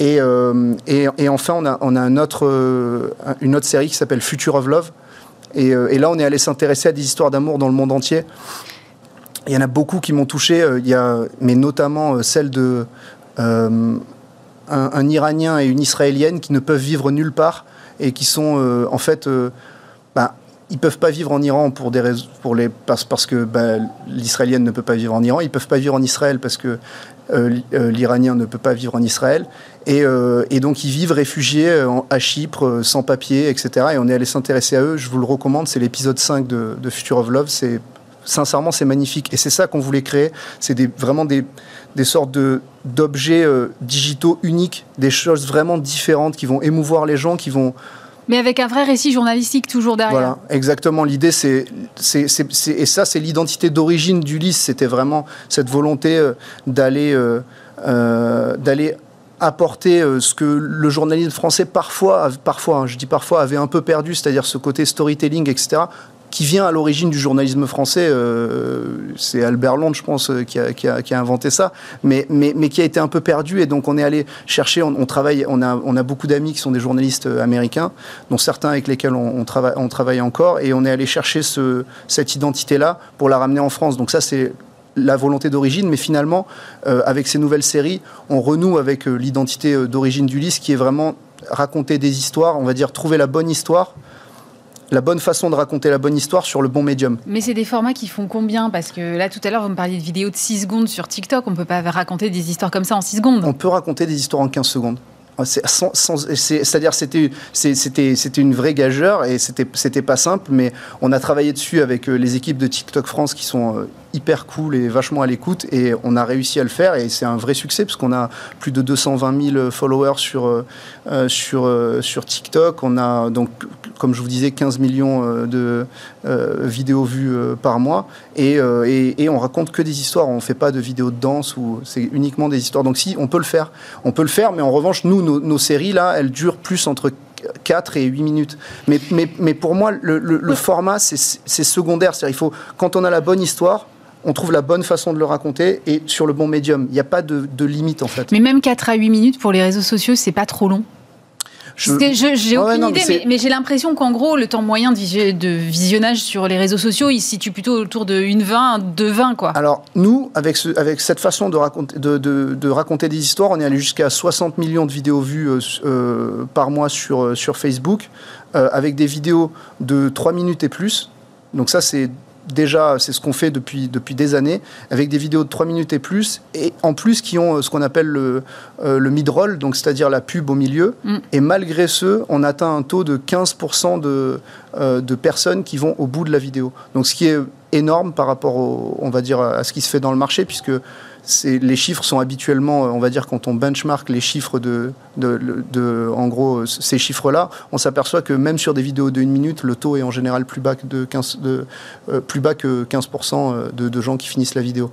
Et, euh, et, et, enfin, on a, on a une autre série qui s'appelle Future of Love. Et, là, on est allé s'intéresser à des histoires d'amour dans le monde entier. Il y en a beaucoup qui m'ont touché, il y a, mais notamment celle de un, Iranien et une Israélienne qui ne peuvent vivre nulle part et qui sont en fait bah, ils peuvent pas vivre en Iran pour des raisons, pour les, parce, parce que bah, l'israélienne ne peut pas vivre en Iran. Ils peuvent pas vivre en Israël parce que euh, euh, l'Iranien ne peut pas vivre en Israël. Et, euh, et donc ils vivent réfugiés à Chypre, sans papier, etc. Et on est allé s'intéresser à eux. Je vous le recommande. C'est l'épisode 5 de, de, Future of Love. C'est sincèrement c'est magnifique. Et c'est ça qu'on voulait créer. C'est des, vraiment des, des sortes de d'objets digitaux uniques, des choses vraiment différentes qui vont émouvoir les gens, qui vont mais avec un vrai récit journalistique toujours derrière. Voilà, exactement. L'idée, c'est, et ça, c'est l'identité d'origine d'Ulysse. C'était vraiment cette volonté euh, d'aller, euh, euh, d'aller apporter ce que le journalisme français parfois, parfois, hein, je dis parfois, avait un peu perdu, c'est-à-dire ce côté storytelling, etc qui vient à l'origine du journalisme français. Euh, c'est Albert Londres, je pense, euh, qui a, inventé ça, mais, qui a été un peu perdu. Et donc, on est allé chercher, on, travaille, on a, beaucoup d'amis qui sont des journalistes euh, américains, dont certains avec lesquels on, travaille, encore, et on est allé chercher ce, cette identité-là pour la ramener en France. Donc, ça, c'est la volonté d'origine, mais finalement, euh, avec ces nouvelles séries, on renoue avec l'identité d'origine d'Ulysse, qui est vraiment raconter des histoires, on va dire trouver la bonne histoire la bonne façon de raconter la bonne histoire sur le bon médium. Mais c'est des formats qui font combien? Parce que là, tout à l'heure, vous me parliez de vidéos de 6 secondes sur TikTok. On ne peut pas raconter des histoires comme ça en 6 secondes. On peut raconter des histoires en 15 secondes. C'est-à-dire c'était c'était une vraie gageure et c'était c'était pas simple, mais on a travaillé dessus avec euh, les équipes de TikTok France qui sont euh, hyper cool et vachement à l'écoute et on a réussi à le faire et c'est un vrai succès parce qu'on a plus de 220 000 followers sur, euh, euh, sur, euh, sur TikTok. On a donc, comme je vous disais, 15 millions de vidéos vues par mois et, et, on raconte que des histoires. On ne fait pas de vidéos de danse ou c'est uniquement des histoires. Donc si, on peut le faire. On peut le faire, mais en revanche, nous, nos, séries, là, elles durent plus entre 4 et 8 minutes. Mais, mais, mais pour moi, le, format, c'est secondaire. C'est-à-dire, il faut, quand on a la bonne histoire, on trouve la bonne façon de le raconter et sur le bon médium. Il n'y a pas de, limite en fait. Mais même 4 à 8 minutes pour les réseaux sociaux, c'est pas trop long j'ai aucune idée, mais, j'ai l'impression qu'en gros, le temps moyen de, visionnage sur les réseaux sociaux, il se situe plutôt autour de 1,20, 2,20 quoi. Alors, nous, avec, avec cette façon de raconter, de, raconter des histoires, on est allé jusqu'à 60 millions de vidéos vues euh, euh, par mois sur, euh, sur Facebook, avec des vidéos de 3 minutes et plus. Donc ça, c'est déjà, c'est ce qu'on fait depuis, depuis des années, avec des vidéos de 3 minutes et plus, et en plus qui ont euh, ce qu'on appelle le, euh, le mid-roll, donc c'est-à-dire la pub au milieu. Mm. Et malgré ce, on atteint un taux de 15% de, euh, de personnes qui vont au bout de la vidéo. Donc ce qui est énorme par rapport au, on va dire, à ce qui se fait dans le marché, puisque les chiffres sont habituellement, on va dire, quand on benchmark les chiffres de, en gros, ces chiffres-là, on s'aperçoit que même sur des vidéos 1 minute, le taux est en général plus bas que, de 15, de, euh, plus bas que 15% euh, de, gens qui finissent la vidéo.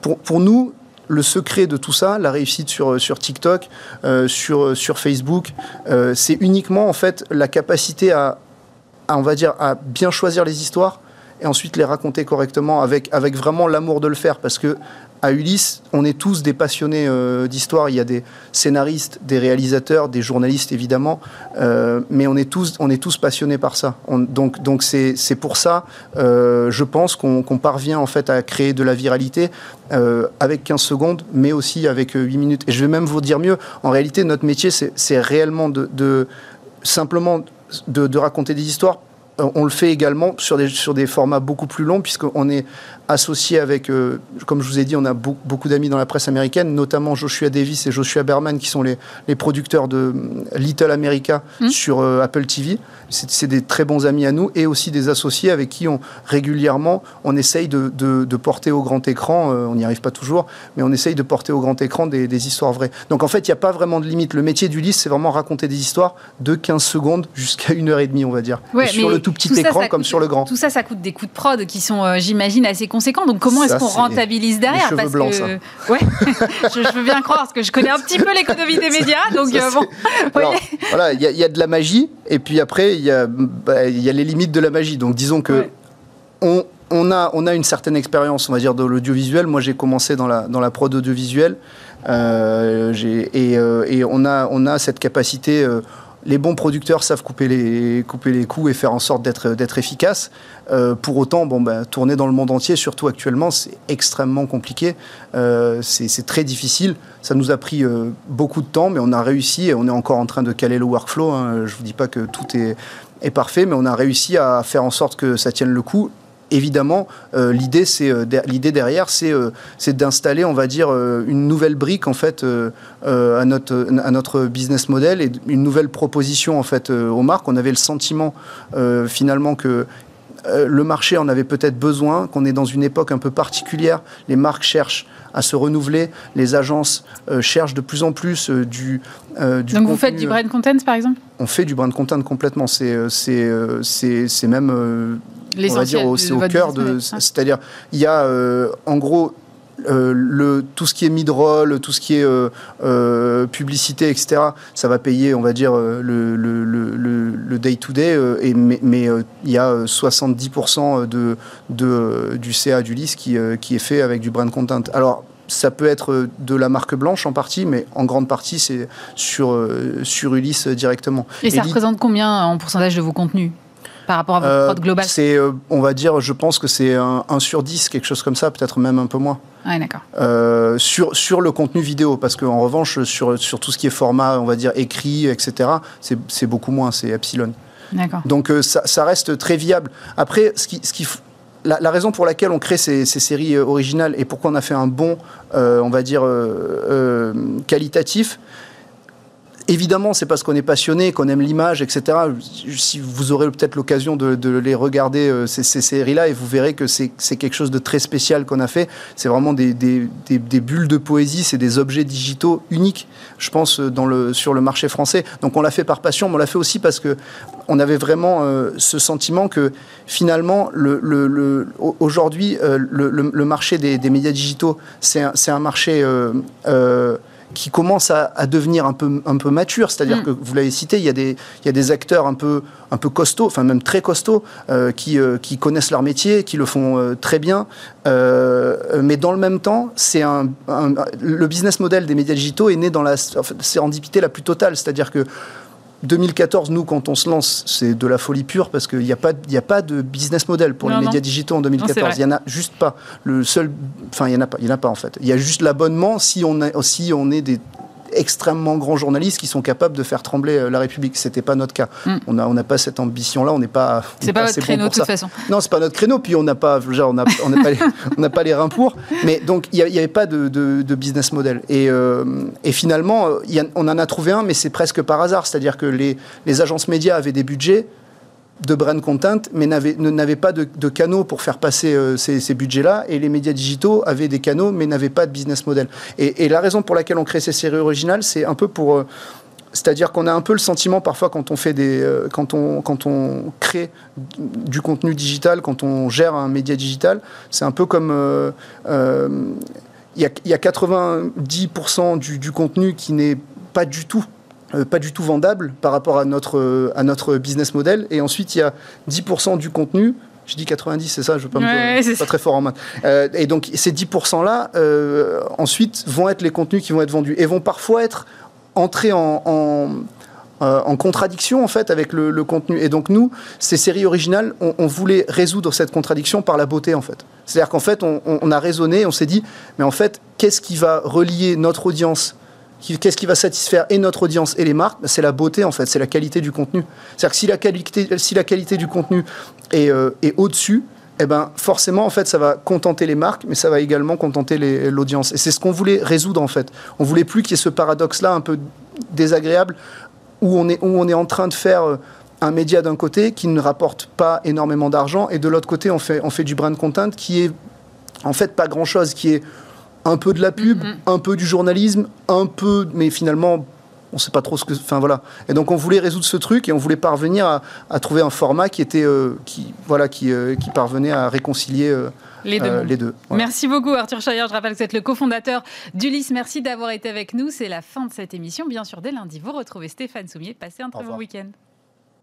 Pour, nous, le secret de tout ça, la réussite sur, TikTok, euh, sur, sur Facebook, c'est uniquement en fait la capacité à, à, on va dire, à bien choisir les histoires et ensuite les raconter correctement avec, avec vraiment l'amour de le faire. Parce que à Ulysse, on est tous des passionnés euh, d'histoire. Il y a des scénaristes, des réalisateurs, des journalistes évidemment, euh, mais on est tous, passionnés par ça. donc, c'est, pour ça, euh, je pense qu'on, parvient en fait à créer de la viralité avec 15 secondes, mais aussi avec 8 minutes. Et je vais même vous dire mieux. En réalité, notre métier, c'est, réellement de, simplement de, raconter des histoires on le fait également des, sur des formats beaucoup plus longs, puisqu'on est associé avec, euh, comme je vous ai dit, on a beaucoup d'amis dans la presse américaine, notamment Joshua Davis et Joshua Berman, qui sont les, les producteurs de euh, Little America mmh. sur euh, Apple TV. C'est des très bons amis à nous et aussi des associés avec qui on régulièrement on essaye de, de, porter au grand écran, on n'y arrive pas toujours, mais on essaye de porter au grand écran des, des histoires vraies. Donc en fait, il n'y a pas vraiment de limite. Le métier du liste, c'est vraiment raconter des histoires de 15 secondes jusqu'à une heure et demie, on va dire. sur le tout petit écran comme sur le grand. Tout ça, ça coûte des coûts de prod qui sont, j'imagine, assez conséquent. Donc comment est-ce qu'on rentabilise derrière parce blancs, que... *laughs* Ouais, *laughs* je, veux bien croire parce que je connais un petit peu l'économie des *laughs* médias. Donc euh, bon, voilà, il y, a de la magie et puis après il y, a, bah, y a les limites de la magie. Donc disons que on, on a, on a une certaine expérience, on va dire, de l'audiovisuel. Moi, j'ai commencé dans la, dans la prod audiovisuelle. Euh, et, euh, et, on, a, on a cette capacité. Euh, les bons producteurs savent couper les, couper les coûts et faire en sorte d'être, efficaces. Euh, pour autant, ben, tourner dans le monde entier, surtout actuellement, c'est extrêmement compliqué. Euh, c'est, très difficile. Ça nous a pris euh, beaucoup de temps, mais on a réussi et on est encore en train de caler le workflow. Hein. Je ne vous dis pas que tout est parfait, mais on a réussi à faire en sorte que ça tienne le coup évidemment, euh, l'idée, c'est euh, l'idée derrière, c'est euh, d'installer, on va dire, une nouvelle brique en fait à notre à notre business model et une nouvelle proposition en fait aux marques. On avait le sentiment finalement que le marché en avait peut-être besoin, qu'on est dans une époque un peu particulière. Les marques cherchent à se renouveler, les agences cherchent de plus en plus du, du, Donc vous faites du brand content par exemple? On fait du brand content complètement. C'est c'est même on va dire, c'est au cœur de. C'est-à-dire, il y a euh, en gros euh, le, tout ce qui est mid-roll, tout ce qui est euh, publicité, etc., ça va payer, on va dire, le day-to-day, et mais, il y a 70% de, de, du CA du LIS qui, qui est fait avec du brand content. Alors, ça peut être de la marque blanche en partie, mais en grande partie, c'est sur, sur Ulysse directement. Et, ça représente combien en pourcentage de vos contenus? Par rapport à votre euh, prod C'est, euh, on va dire, je pense que c'est un 1 sur 10, quelque chose comme ça, peut-être même un peu moins. Ouais, d'accord. Euh, sur, sur le contenu vidéo, parce qu'en revanche, sur, sur tout ce qui est format, on va dire, écrit, etc., c'est beaucoup moins, c'est epsilon. D'accord. Donc ça, ça, reste très viable. Après, ce qui, ce qui, la, la, raison pour laquelle on crée ces, ces, séries originales et pourquoi on a fait un bon, on va dire, qualitatif, Évidemment, c'est parce qu'on est passionné, qu'on aime l'image, etc. Si vous aurez peut-être l'occasion de, les regarder, euh, ces, séries-là, et vous verrez que c'est quelque chose de très spécial qu'on a fait. C'est vraiment des, bulles de poésie, c'est des objets digitaux uniques, je pense, le, sur le marché français. Donc on l'a fait par passion, mais on l'a fait aussi parce que on avait vraiment euh, ce sentiment que finalement, le, aujourd'hui, euh, le, marché des, médias digitaux, c'est un, marché qui commence à, devenir un peu, un peu mature. C'est-à-dire mm. que, vous l'avez cité, il y, a des, il y a des acteurs un peu, un peu costauds, enfin même très costauds, euh, qui, euh, qui connaissent leur métier, qui le font euh, très bien. mais dans le même temps, c'est un, le business model des médias digitaux est né dans la sérendipité la plus totale. C'est-à-dire que 2014, nous, quand on se lance, c'est de la folie pure parce qu'il n'y a, pas, a pas de business model pour les médias digitaux en 2014. Il n'y en a juste pas. Le seul, enfin, il n'y en, a pas, il y en a pas en fait. Il y a juste l'abonnement si on, a, si on est des extrêmement grands journalistes qui sont capables de faire trembler euh, la République. C'était pas notre cas. Mm. On n'a on pas cette ambition-là. On n'est pas. C'est pas, votre créneau de toute façon. Non, c'est pas notre créneau. Puis on n'a pas, on n'a pas, les, on pas les reins pour. Mais donc il n'y avait pas de, de, business model. Et, euh, et finalement, y a, on en a trouvé un, mais c'est presque par hasard. C'est-à-dire que les, les agences médias avaient des budgets de brand content, mais n'avaient pas de, canaux pour faire passer euh, ces, budgets-là. Et les médias digitaux avaient des canaux, mais n'avaient pas de business model. Et, la raison pour laquelle on crée ces séries originales, c'est un peu pour... Euh, c'est-à-dire qu'on a un peu le sentiment parfois quand on fait des, euh, quand on quand on crée du contenu digital, quand on gère un média digital, c'est un peu comme il y, a, 90% du, contenu qui n'est pas du tout pas du tout vendable par rapport à notre, euh, à notre business model. Et ensuite, il y a 10% du contenu je dis 90, c'est ça, je ne veux pas, pas très fort en main. Euh, et donc ces 10%-là, ensuite, vont être les contenus qui vont être vendus et vont parfois être entrés en, en, contradiction en fait avec le, contenu. Et donc nous, ces séries originales, on, voulait résoudre cette contradiction par la beauté en fait. C'est-à-dire qu'en fait, on, on, a raisonné, on s'est dit, mais en fait, qu'est-ce qui va relier notre audience qu'est-ce qui va satisfaire et notre audience et les marques C'est la beauté en fait, c'est la qualité du contenu. C'est-à-dire que si la qualité, si la qualité du contenu est, euh, est au-dessus, eh ben forcément en fait ça va contenter les marques, mais ça va également contenter l'audience. Et c'est ce qu'on voulait résoudre en fait. On voulait plus qu'il y ait ce paradoxe-là un peu désagréable où on est où on est en train de faire euh, un média d'un côté qui ne rapporte pas énormément d'argent et de l'autre côté on fait on fait du brand content qui est en fait pas grand-chose, qui est un peu de la pub, mm-hmm. un peu du journalisme, un peu, mais finalement, on ne sait pas trop ce que. Enfin voilà. Et donc on voulait résoudre ce truc et on voulait parvenir à, trouver un format qui était, euh, qui, voilà, qui, euh, qui, parvenait à réconcilier. Euh, les deux. les deux Merci beaucoup Arthur Chayer. Je rappelle que vous êtes le cofondateur d'Ulysse. Merci d'avoir été avec nous. C'est la fin de cette émission. Bien sûr, dès lundi, vous retrouvez Stéphane Soumier. Passez un très bon week-end.